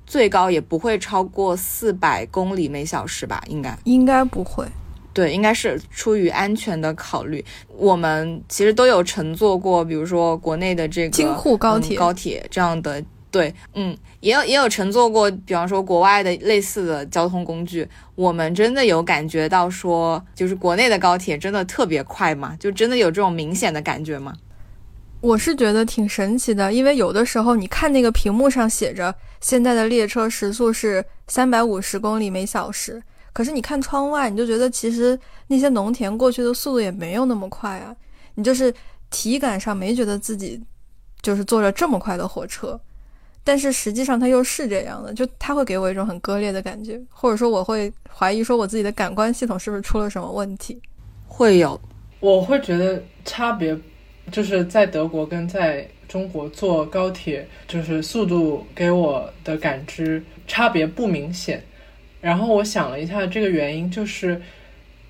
最高也不会超过四百公里每小时吧，应该。应该不会。对，应该是出于安全的考虑。我们其实都有乘坐过，比如说国内的这个京沪高铁嗯高铁这样的。对，嗯，也有也有乘坐过，比方说国外的类似的交通工具。我们真的有感觉到说，就是国内的高铁真的特别快吗？就真的有这种明显的感觉吗？我是觉得挺神奇的，因为有的时候你看那个屏幕上写着现在的列车时速是三百五十公里每小时，可是你看窗外，你就觉得其实那些农田过去的速度也没有那么快啊，你就是体感上没觉得自己就是坐着这么快的火车，但是实际上它又是这样的，就它会给我一种很割裂的感觉，或者说我会怀疑说我自己的感官系统是不是出了什么问题。会有，我会觉得差别就是在德国跟在中国坐高铁，就是速度给我的感知差别不明显。然后我想了一下，这个原因就是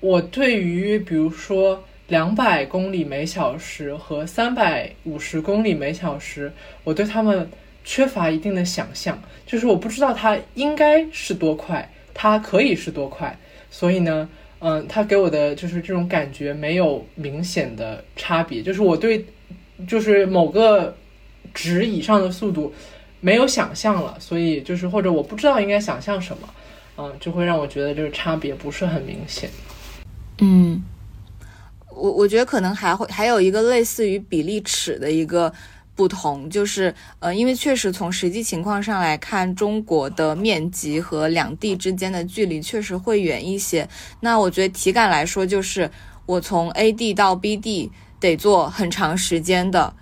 我对于比如说两百公里每小时和三百五十公里每小时，我对他们缺乏一定的想象，就是我不知道它应该是多快，它可以是多快，所以呢。嗯，它给我的就是这种感觉没有明显的差别，就是我对就是某个值以上的速度没有想象了，所以就是或者我不知道应该想象什么，嗯，就会让我觉得这个差别不是很明显。嗯，我我觉得可能还会还有一个类似于比例尺的一个不同，就是呃，因为确实从实际情况上来看，中国的面积和两地之间的距离确实会远一些。那我觉得体感来说，就是我从 A 地到 B 地得坐很长时间的。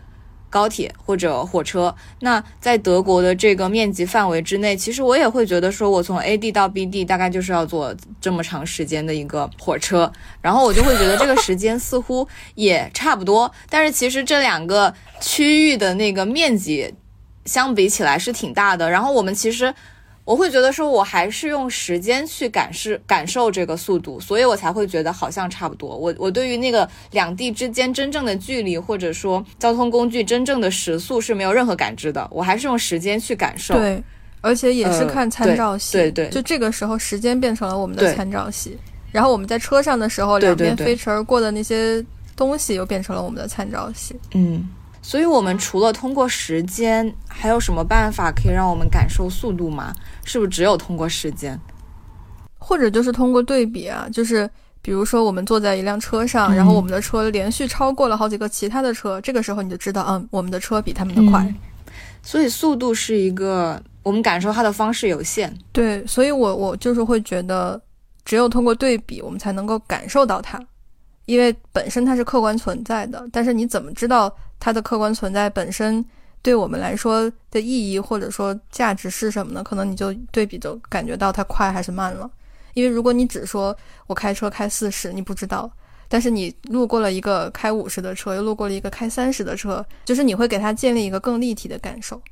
高铁或者火车，那在德国的这个面积范围之内，其实我也会觉得说，我从 A 地到 B 地大概就是要坐这么长时间的一个火车，然后我就会觉得这个时间似乎也差不多，但是其实这两个区域的那个面积相比起来是挺大的，然后我们其实。我会觉得说，我还是用时间去感受感受这个速度，所以我才会觉得好像差不多。我我对于那个两地之间真正的距离，或者说交通工具真正的时速是没有任何感知的，我还是用时间去感受。对，而且也是呃看参照系。对对对就这个时候时间变成了我们的参照系，然后我们在车上的时候，两边飞驰而过的那些东西又变成了我们的参照系。嗯，所以我们除了通过时间，还有什么办法可以让我们感受速度吗？是不是只有通过时间？或者就是通过对比啊，就是比如说我们坐在一辆车上，然后嗯我们的车连续超过了好几个其他的车，这个时候你就知道，嗯，我们的车比他们的快。嗯所以速度是一个我们感受它的方式有限。对，所以我我就是会觉得，只有通过对比，我们才能够感受到它，因为本身它是客观存在的。但是你怎么知道它的客观存在本身对我们来说的意义或者说价值是什么呢？可能你就对比就感觉到它快还是慢了。因为如果你只说我开车开四十，你不知道。但是你路过了一个开五十的车，又路过了一个开三十的车，就是你会给它建立一个更立体的感受。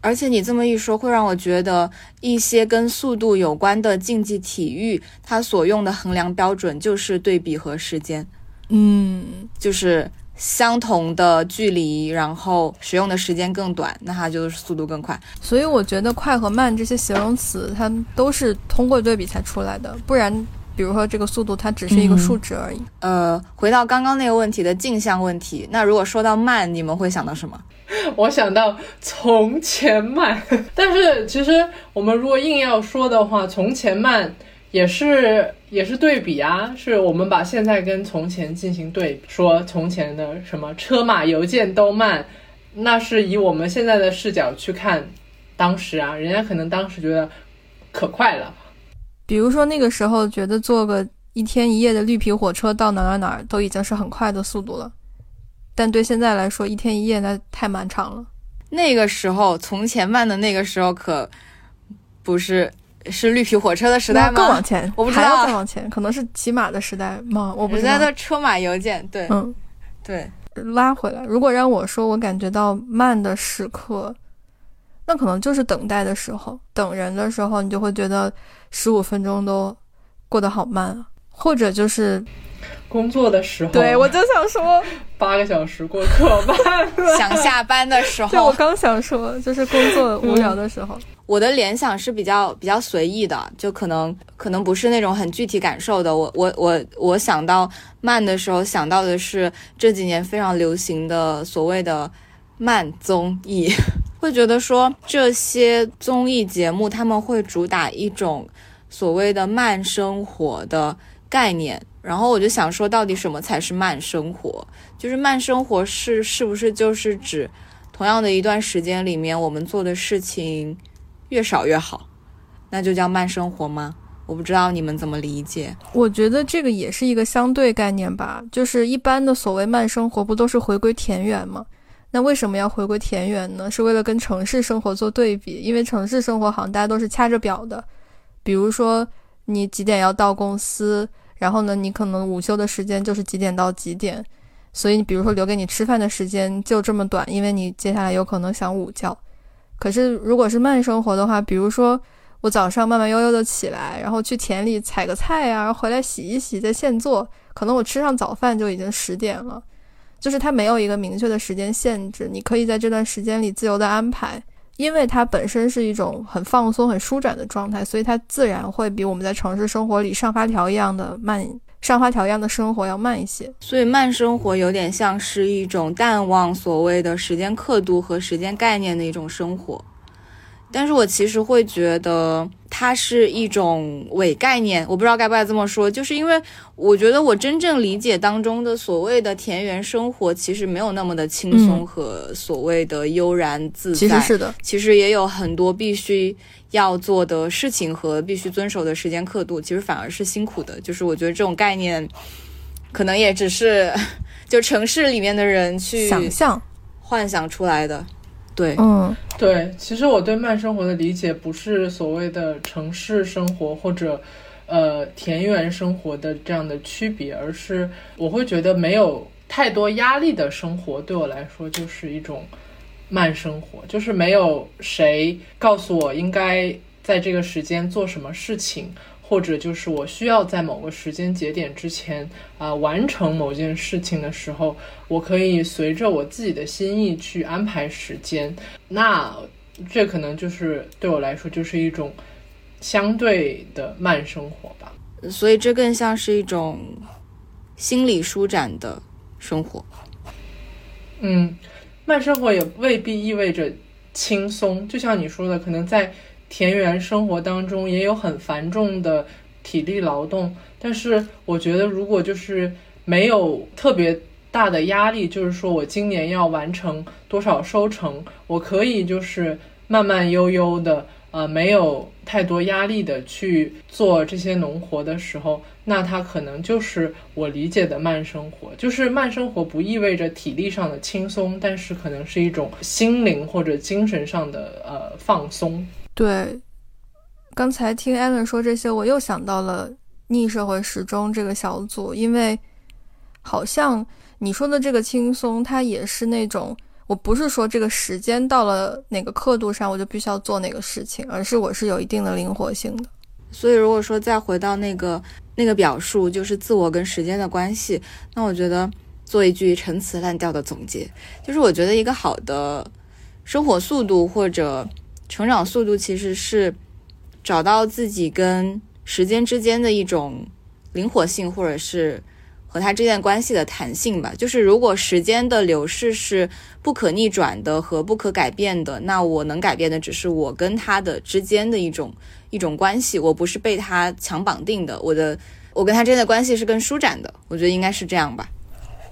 而且你这么一说，会让我觉得一些跟速度有关的竞技体育，它所用的衡量标准就是对比和时间，嗯，就是相同的距离，然后使用的时间更短，那它就是速度更快。所以我觉得快和慢这些形容词，它都是通过对比才出来的，不然，比如说这个速度，它只是一个数值而已。呃，回到刚刚那个问题的镜像问题，那如果说到慢，你们会想到什么？我想到从前慢，但是其实我们如果硬要说的话，从前慢也是也是对比啊，是我们把现在跟从前进行对比，说从前的什么车马邮件都慢，那是以我们现在的视角去看当时啊，人家可能当时觉得可快了。比如说那个时候觉得坐个一天一夜的绿皮火车到哪哪哪儿都已经是很快的速度了，但对现在来说，一天一夜那太漫长了。那个时候，从前慢的那个时候可不是是绿皮火车的时代吗？更往前，我不知道还要再往前，可能是骑马的时代吗？我不知道。人家的车马邮件，对，嗯，对。拉回来，如果让我说，我感觉到慢的时刻，那可能就是等待的时候，等人的时候，你就会觉得十五分钟都过得好慢啊，或者就是工作的时候，对我就想说 八个小时过可慢了，想下班的时候，我刚想说，就是工作无聊的时候。我的联想是比较比较随意的，就可能可能不是那种很具体感受的。我我我我想到慢的时候，想到的是这几年非常流行的所谓的慢综艺，会觉得说这些综艺节目他们会主打一种所谓的慢生活的概念，然后我就想说，到底什么才是慢生活？就是慢生活是是不是就是指同样的一段时间里面我们做的事情？越少越好，那就叫慢生活吗？我不知道你们怎么理解。我觉得这个也是一个相对概念吧，就是一般的所谓慢生活，不都是回归田园吗？那为什么要回归田园呢？是为了跟城市生活做对比，因为城市生活好像大家都是掐着表的，比如说你几点要到公司，然后呢，你可能午休的时间就是几点到几点，所以你比如说留给你吃饭的时间就这么短，因为你接下来有可能想午觉。可是，如果是慢生活的话，比如说我早上慢慢悠悠的起来，然后去田里采个菜呀，回来洗一洗再现做，可能我吃上早饭就已经十点了。就是它没有一个明确的时间限制，你可以在这段时间里自由的安排，因为它本身是一种很放松、很舒展的状态，所以它自然会比我们在城市生活里上发条一样的慢。上发条一样的生活要慢一些，所以慢生活有点像是一种淡忘所谓的时间刻度和时间概念的一种生活。但是我其实会觉得它是一种伪概念，我不知道该不该这么说，就是因为我觉得我真正理解当中的所谓的田园生活，其实没有那么的轻松和所谓的悠然自在。其实是的，其实也有很多必须要做的事情和必须遵守的时间刻度，其实反而是辛苦的。就是我觉得这种概念，可能也只是 就城市里面的人去想象、幻想出来的。对，嗯，对，其实我对慢生活的理解不是所谓的城市生活或者，呃，田园生活的这样的区别，而是我会觉得没有太多压力的生活对我来说就是一种慢生活，就是没有谁告诉我应该在这个时间做什么事情。或者就是我需要在某个时间节点之前啊完成某件事情的时候，我可以随着我自己的心意去安排时间。那这可能就是对我来说就是一种相对的慢生活吧。所以这更像是一种心理舒展的生活。嗯，慢生活也未必意味着轻松。就像你说的，可能在。田园生活当中也有很繁重的体力劳动，但是我觉得如果就是没有特别大的压力，就是说我今年要完成多少收成，我可以就是慢慢悠悠的，呃，没有太多压力的去做这些农活的时候，那它可能就是我理解的慢生活。就是慢生活不意味着体力上的轻松，但是可能是一种心灵或者精神上的呃放松。对，刚才听艾伦说这些，我又想到了逆社会时钟这个小组，因为好像你说的这个轻松，它也是那种，我不是说这个时间到了哪个刻度上，我就必须要做哪个事情，而是我是有一定的灵活性的。所以如果说再回到那个那个表述，就是自我跟时间的关系，那我觉得做一句陈词滥调的总结，就是我觉得一个好的生活速度或者。成长速度其实是找到自己跟时间之间的一种灵活性，或者是和它之间关系的弹性吧。就是如果时间的流逝是不可逆转的和不可改变的，那我能改变的只是我跟他的之间的一种一种关系，我不是被他强绑定的。我的我跟他之间的关系是更舒展的，我觉得应该是这样吧。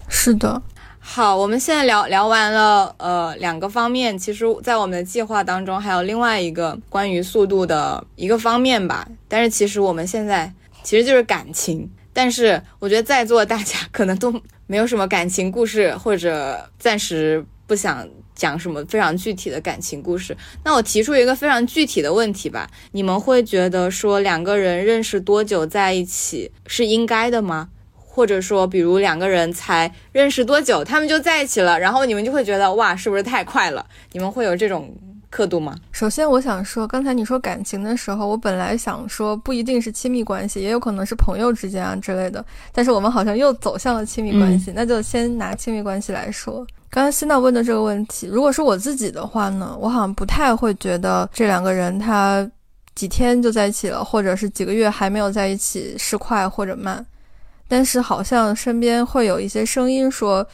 是的。好，我们现在聊聊完了，呃，两个方面。其实，在我们的计划当中，还有另外一个关于速度的一个方面吧。但是，其实我们现在其实就是感情。但是，我觉得在座大家可能都没有什么感情故事，或者暂时不想讲什么非常具体的感情故事。那我提出一个非常具体的问题吧：你们会觉得说两个人认识多久在一起是应该的吗？或者说，比如两个人才认识多久，他们就在一起了，然后你们就会觉得哇，是不是太快了？你们会有这种刻度吗？首先，我想说，刚才你说感情的时候，我本来想说不一定是亲密关系，也有可能是朋友之间啊之类的。但是我们好像又走向了亲密关系，那就先拿亲密关系来说。刚刚新娜问的这个问题，如果是我自己的话呢，我好像不太会觉得这两个人他几天就在一起了，或者是几个月还没有在一起是快或者慢。但是好像身边会有一些声音说，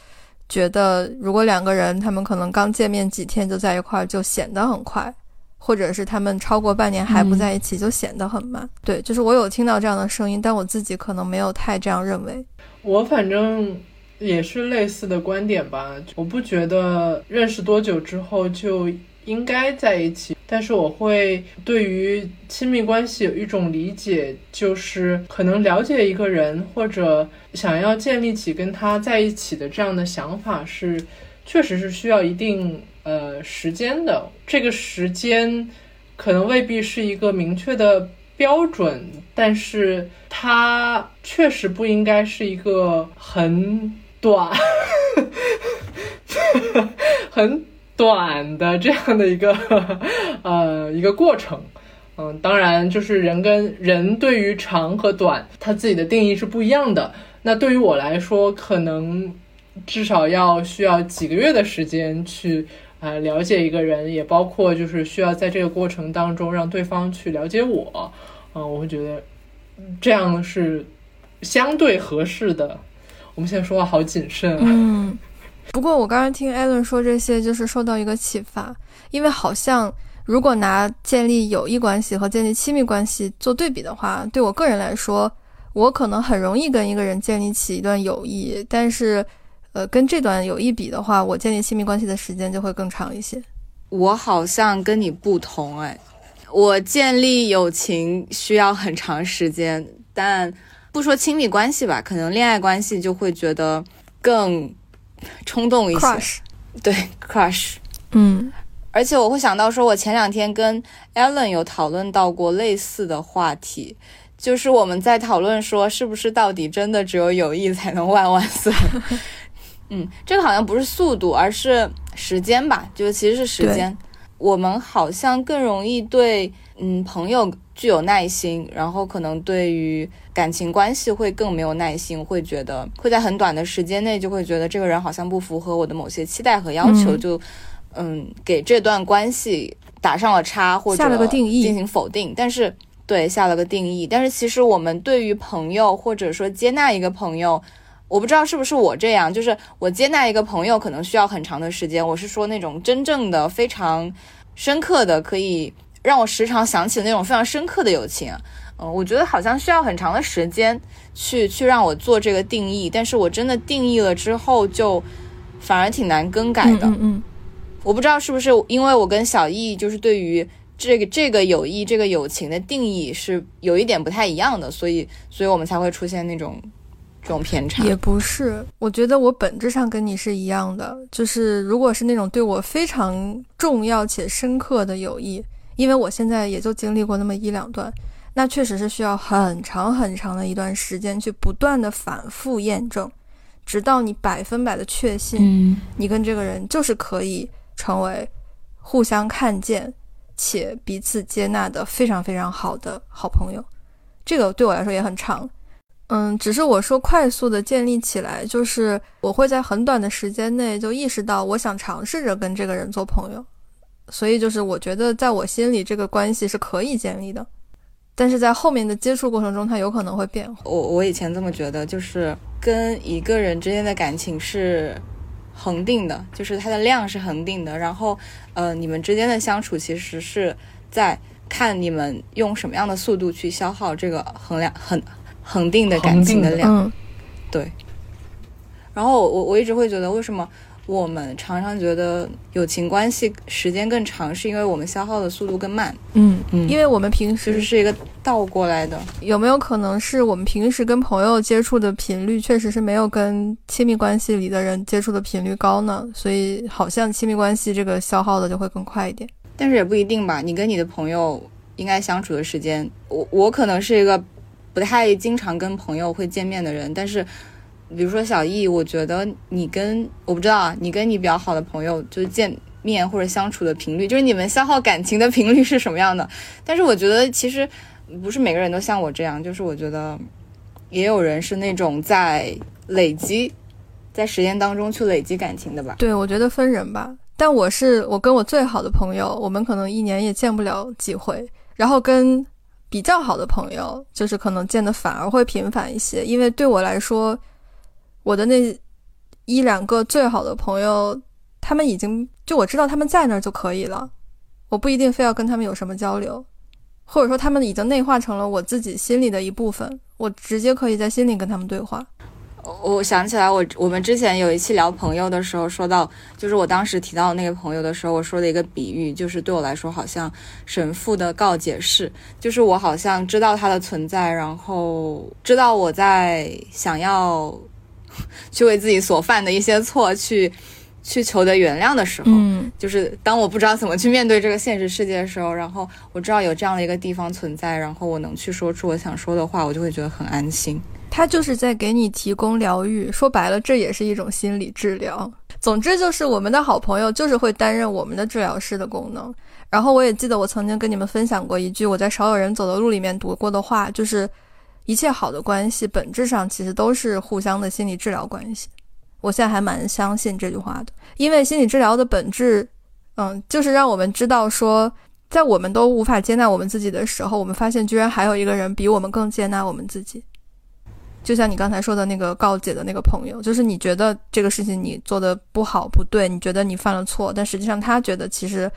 觉得如果两个人他们可能刚见面几天就在一块儿，就显得很快，或者是他们超过半年还不在一起，就显得很慢。对，就是我有听到这样的声音，但我自己可能没有太这样认为。我反正也是类似的观点吧，我不觉得认识多久之后就。应该在一起，但是我会对于亲密关系有一种理解，就是可能了解一个人或者想要建立起跟他在一起的这样的想法，是确实是需要一定呃时间的。这个时间可能未必是一个明确的标准，但是它确实不应该是一个很短，很。短的这样的一个 呃一个过程，嗯，当然就是人跟人对于长和短他自己的定义是不一样的。那对于我来说，可能至少要需要几个月的时间去啊了解一个人，也包括就是需要在这个过程当中让对方去了解我，嗯，我会觉得这样是相对合适的。我们现在说话好谨慎啊。嗯。不过我刚刚听艾伦说这些，就是受到一个启发，因为好像如果拿建立友谊关系和建立亲密关系做对比的话，对我个人来说，我可能很容易跟一个人建立起一段友谊，但是，呃，跟这段友谊比的话，我建立亲密关系的时间就会更长一些。我好像跟你不同哎，我建立友情需要很长时间，但不说亲密关系吧，可能恋爱关系就会觉得更。冲动一些，对，crush，嗯，而且我会想到说，我前两天跟 Ellen 有讨论到过类似的话题，就是我们在讨论说，是不是到底真的只有友谊才能万万岁？嗯，这个好像不是速度，而是时间吧，就是其实是时间。我们好像更容易对，嗯，朋友。具有耐心，然后可能对于感情关系会更没有耐心，会觉得会在很短的时间内就会觉得这个人好像不符合我的某些期待和要求，就嗯给这段关系打上了叉或者下了个定义进行否定。但是对下了个定义，但是其实我们对于朋友或者说接纳一个朋友，我不知道是不是我这样，就是我接纳一个朋友可能需要很长的时间。我是说那种真正的非常深刻的可以。让我时常想起那种非常深刻的友情，嗯，我觉得好像需要很长的时间去去让我做这个定义，但是我真的定义了之后，就反而挺难更改的。嗯嗯，我不知道是不是因为我跟小易就是对于这个这个友谊、这个友情的定义是有一点不太一样的，所以所以我们才会出现那种这种偏差。也不是，我觉得我本质上跟你是一样的，就是如果是那种对我非常重要且深刻的友谊。因为我现在也就经历过那么一两段，那确实是需要很长很长的一段时间去不断的反复验证，直到你百分百的确信，你跟这个人就是可以成为互相看见且彼此接纳的非常非常好的好朋友。这个对我来说也很长，嗯，只是我说快速的建立起来，就是我会在很短的时间内就意识到，我想尝试着跟这个人做朋友。所以就是我觉得，在我心里这个关系是可以建立的，但是在后面的接触过程中，它有可能会变化。我我以前这么觉得，就是跟一个人之间的感情是恒定的，就是它的量是恒定的。然后，呃，你们之间的相处其实是在看你们用什么样的速度去消耗这个衡量恒恒定的感情的量。对。然后我我一直会觉得，为什么我们常常觉得友情关系时间更长，是因为我们消耗的速度更慢，嗯嗯因为我们平时就是是一个倒过来的。有没有可能是我们平时跟朋友接触的频率确实是没有跟亲密关系里的人接触的频率高呢？所以好像亲密关系这个消耗的就会更快一点。但是也不一定吧，你跟你的朋友应该相处的时间，我我可能是一个不太经常跟朋友会见面的人，但是比如说小易，我觉得你跟我不知道啊，你跟你比较好的朋友就是见面或者相处的频率，就是你们消耗感情的频率是什么样的？但是我觉得其实不是每个人都像我这样，就是我觉得也有人是那种在累积。在时间当中去累积感情的吧，对，我觉得分人吧。但我是我跟我最好的朋友，我们可能一年也见不了几回。然后跟比较好的朋友，就是可能见的反而会频繁一些。因为对我来说，我的那一两个最好的朋友，他们已经就我知道他们在那儿就可以了，我不一定非要跟他们有什么交流，或者说他们已经内化成了我自己心里的一部分，我直接可以在心里跟他们对话。我想起来我，我们之前有一期聊朋友的时候，说到就是我当时提到那个朋友的时候，我说的一个比喻，就是对我来说好像神父的告解式，就是我好像知道他的存在，然后知道我在想要 去为自己所犯的一些错去去求得原谅的时候，嗯，就是当我不知道怎么去面对这个现实世界的时候，然后我知道有这样的一个地方存在，然后我能去说出我想说的话，我就会觉得很安心。他就是在给你提供疗愈，说白了，这也是一种心理治疗。总之就是我们的好朋友就是会担任我们的治疗师的功能。然后我也记得我曾经跟你们分享过一句我在《少有人走的路》里面读过的话，就是一切好的关系本质上其实都是互相的心理治疗关系。我现在还蛮相信这句话的，因为心理治疗的本质，嗯，就是让我们知道说，在我们都无法接纳我们自己的时候，我们发现居然还有一个人比我们更接纳我们自己。就像你刚才说的那个告解的那个朋友，就是你觉得这个事情你做的不好不对，你觉得你犯了错，但实际上他觉得其实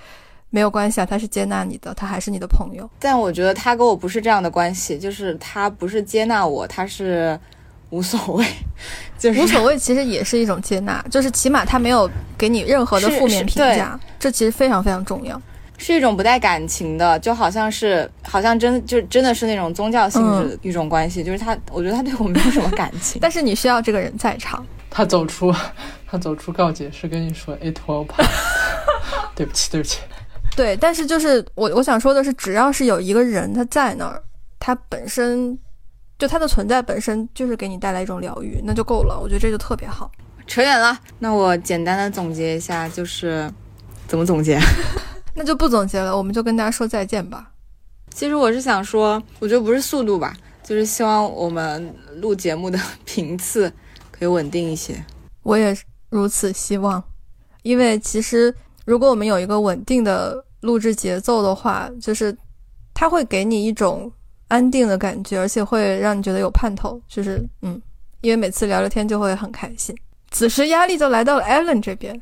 没有关系啊，他是接纳你的，他还是你的朋友。但我觉得他跟我不是这样的关系，就是他不是接纳我，他是无所谓，就是无所谓，其实也是一种接纳，就是起码他没有给你任何的负面评价，这其实非常非常重要。是一种不带感情的，就好像是好像真就真的是那种宗教性质的一种关系，就是他，我觉得他对我没有什么感情。但是你需要这个人在场，他走出，他走出告解是跟你说 it will pass。对不起，对不起。对，但是就是我我想说的是，只要是有一个人他在那儿，他本身就他的存在本身就是给你带来一种疗愈，那就够了。我觉得这就特别好。扯远了，那我简单的总结一下，就是怎么总结？那就不总结了，我们就跟大家说再见吧。其实我是想说，我觉得不是速度吧，就是希望我们录节目的 频次可以稳定一些。我也如此希望，因为其实如果我们有一个稳定的录制节奏的话，就是它会给你一种安定的感觉，而且会让你觉得有盼头。就是嗯，因为每次聊聊天就会很开心。此时压力就来到了 Allen 这边，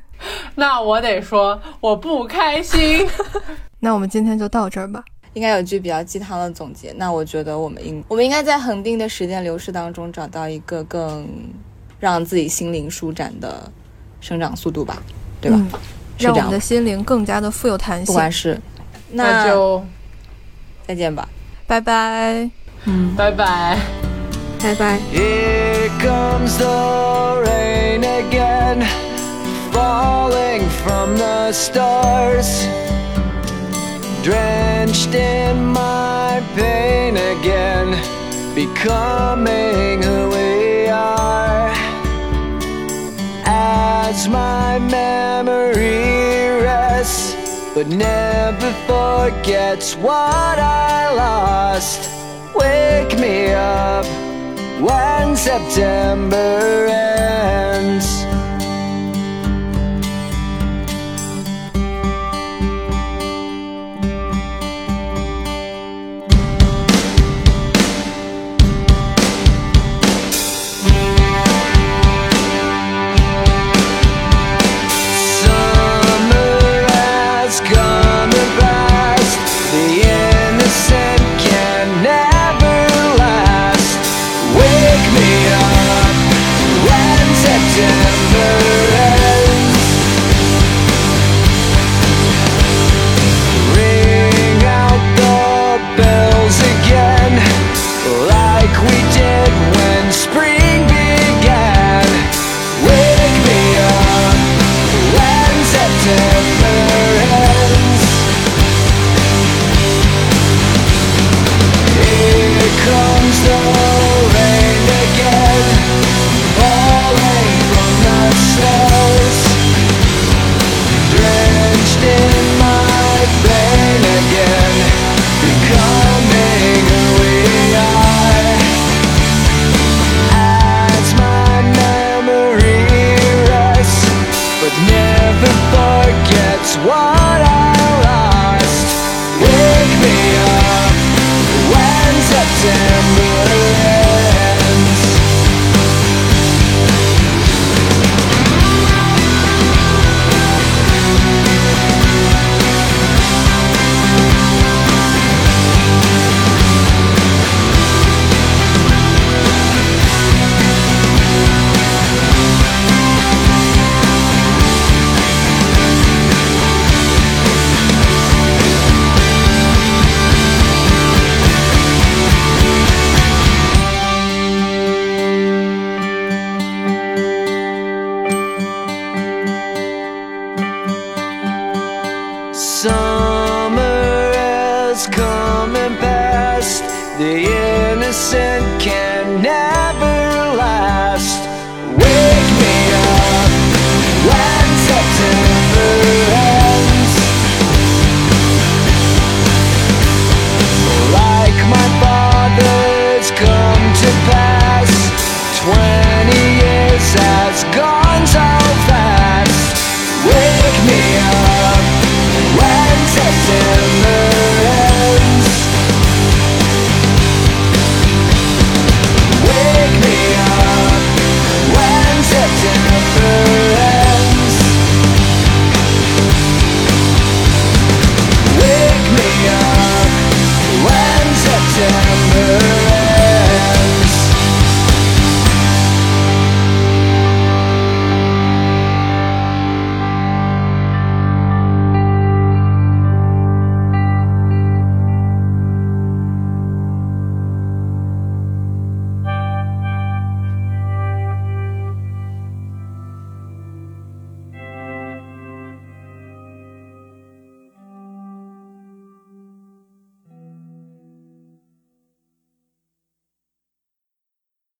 那我得说我不开心。那我们今天就到这儿吧。应该有句比较鸡汤的总结，那我觉得我们应我们应该在恒定的时间流逝当中找到一个更让自己心灵舒展的生长速度吧，对吧？让我们的心灵更加的富有弹性。不管是那就再见吧，拜拜。嗯拜拜。拜拜。Here comes the rain again, falling from the stars. Drenched in my pain again, becoming who As my memory rests, but never forgets what I lost. Wake me up when September ends.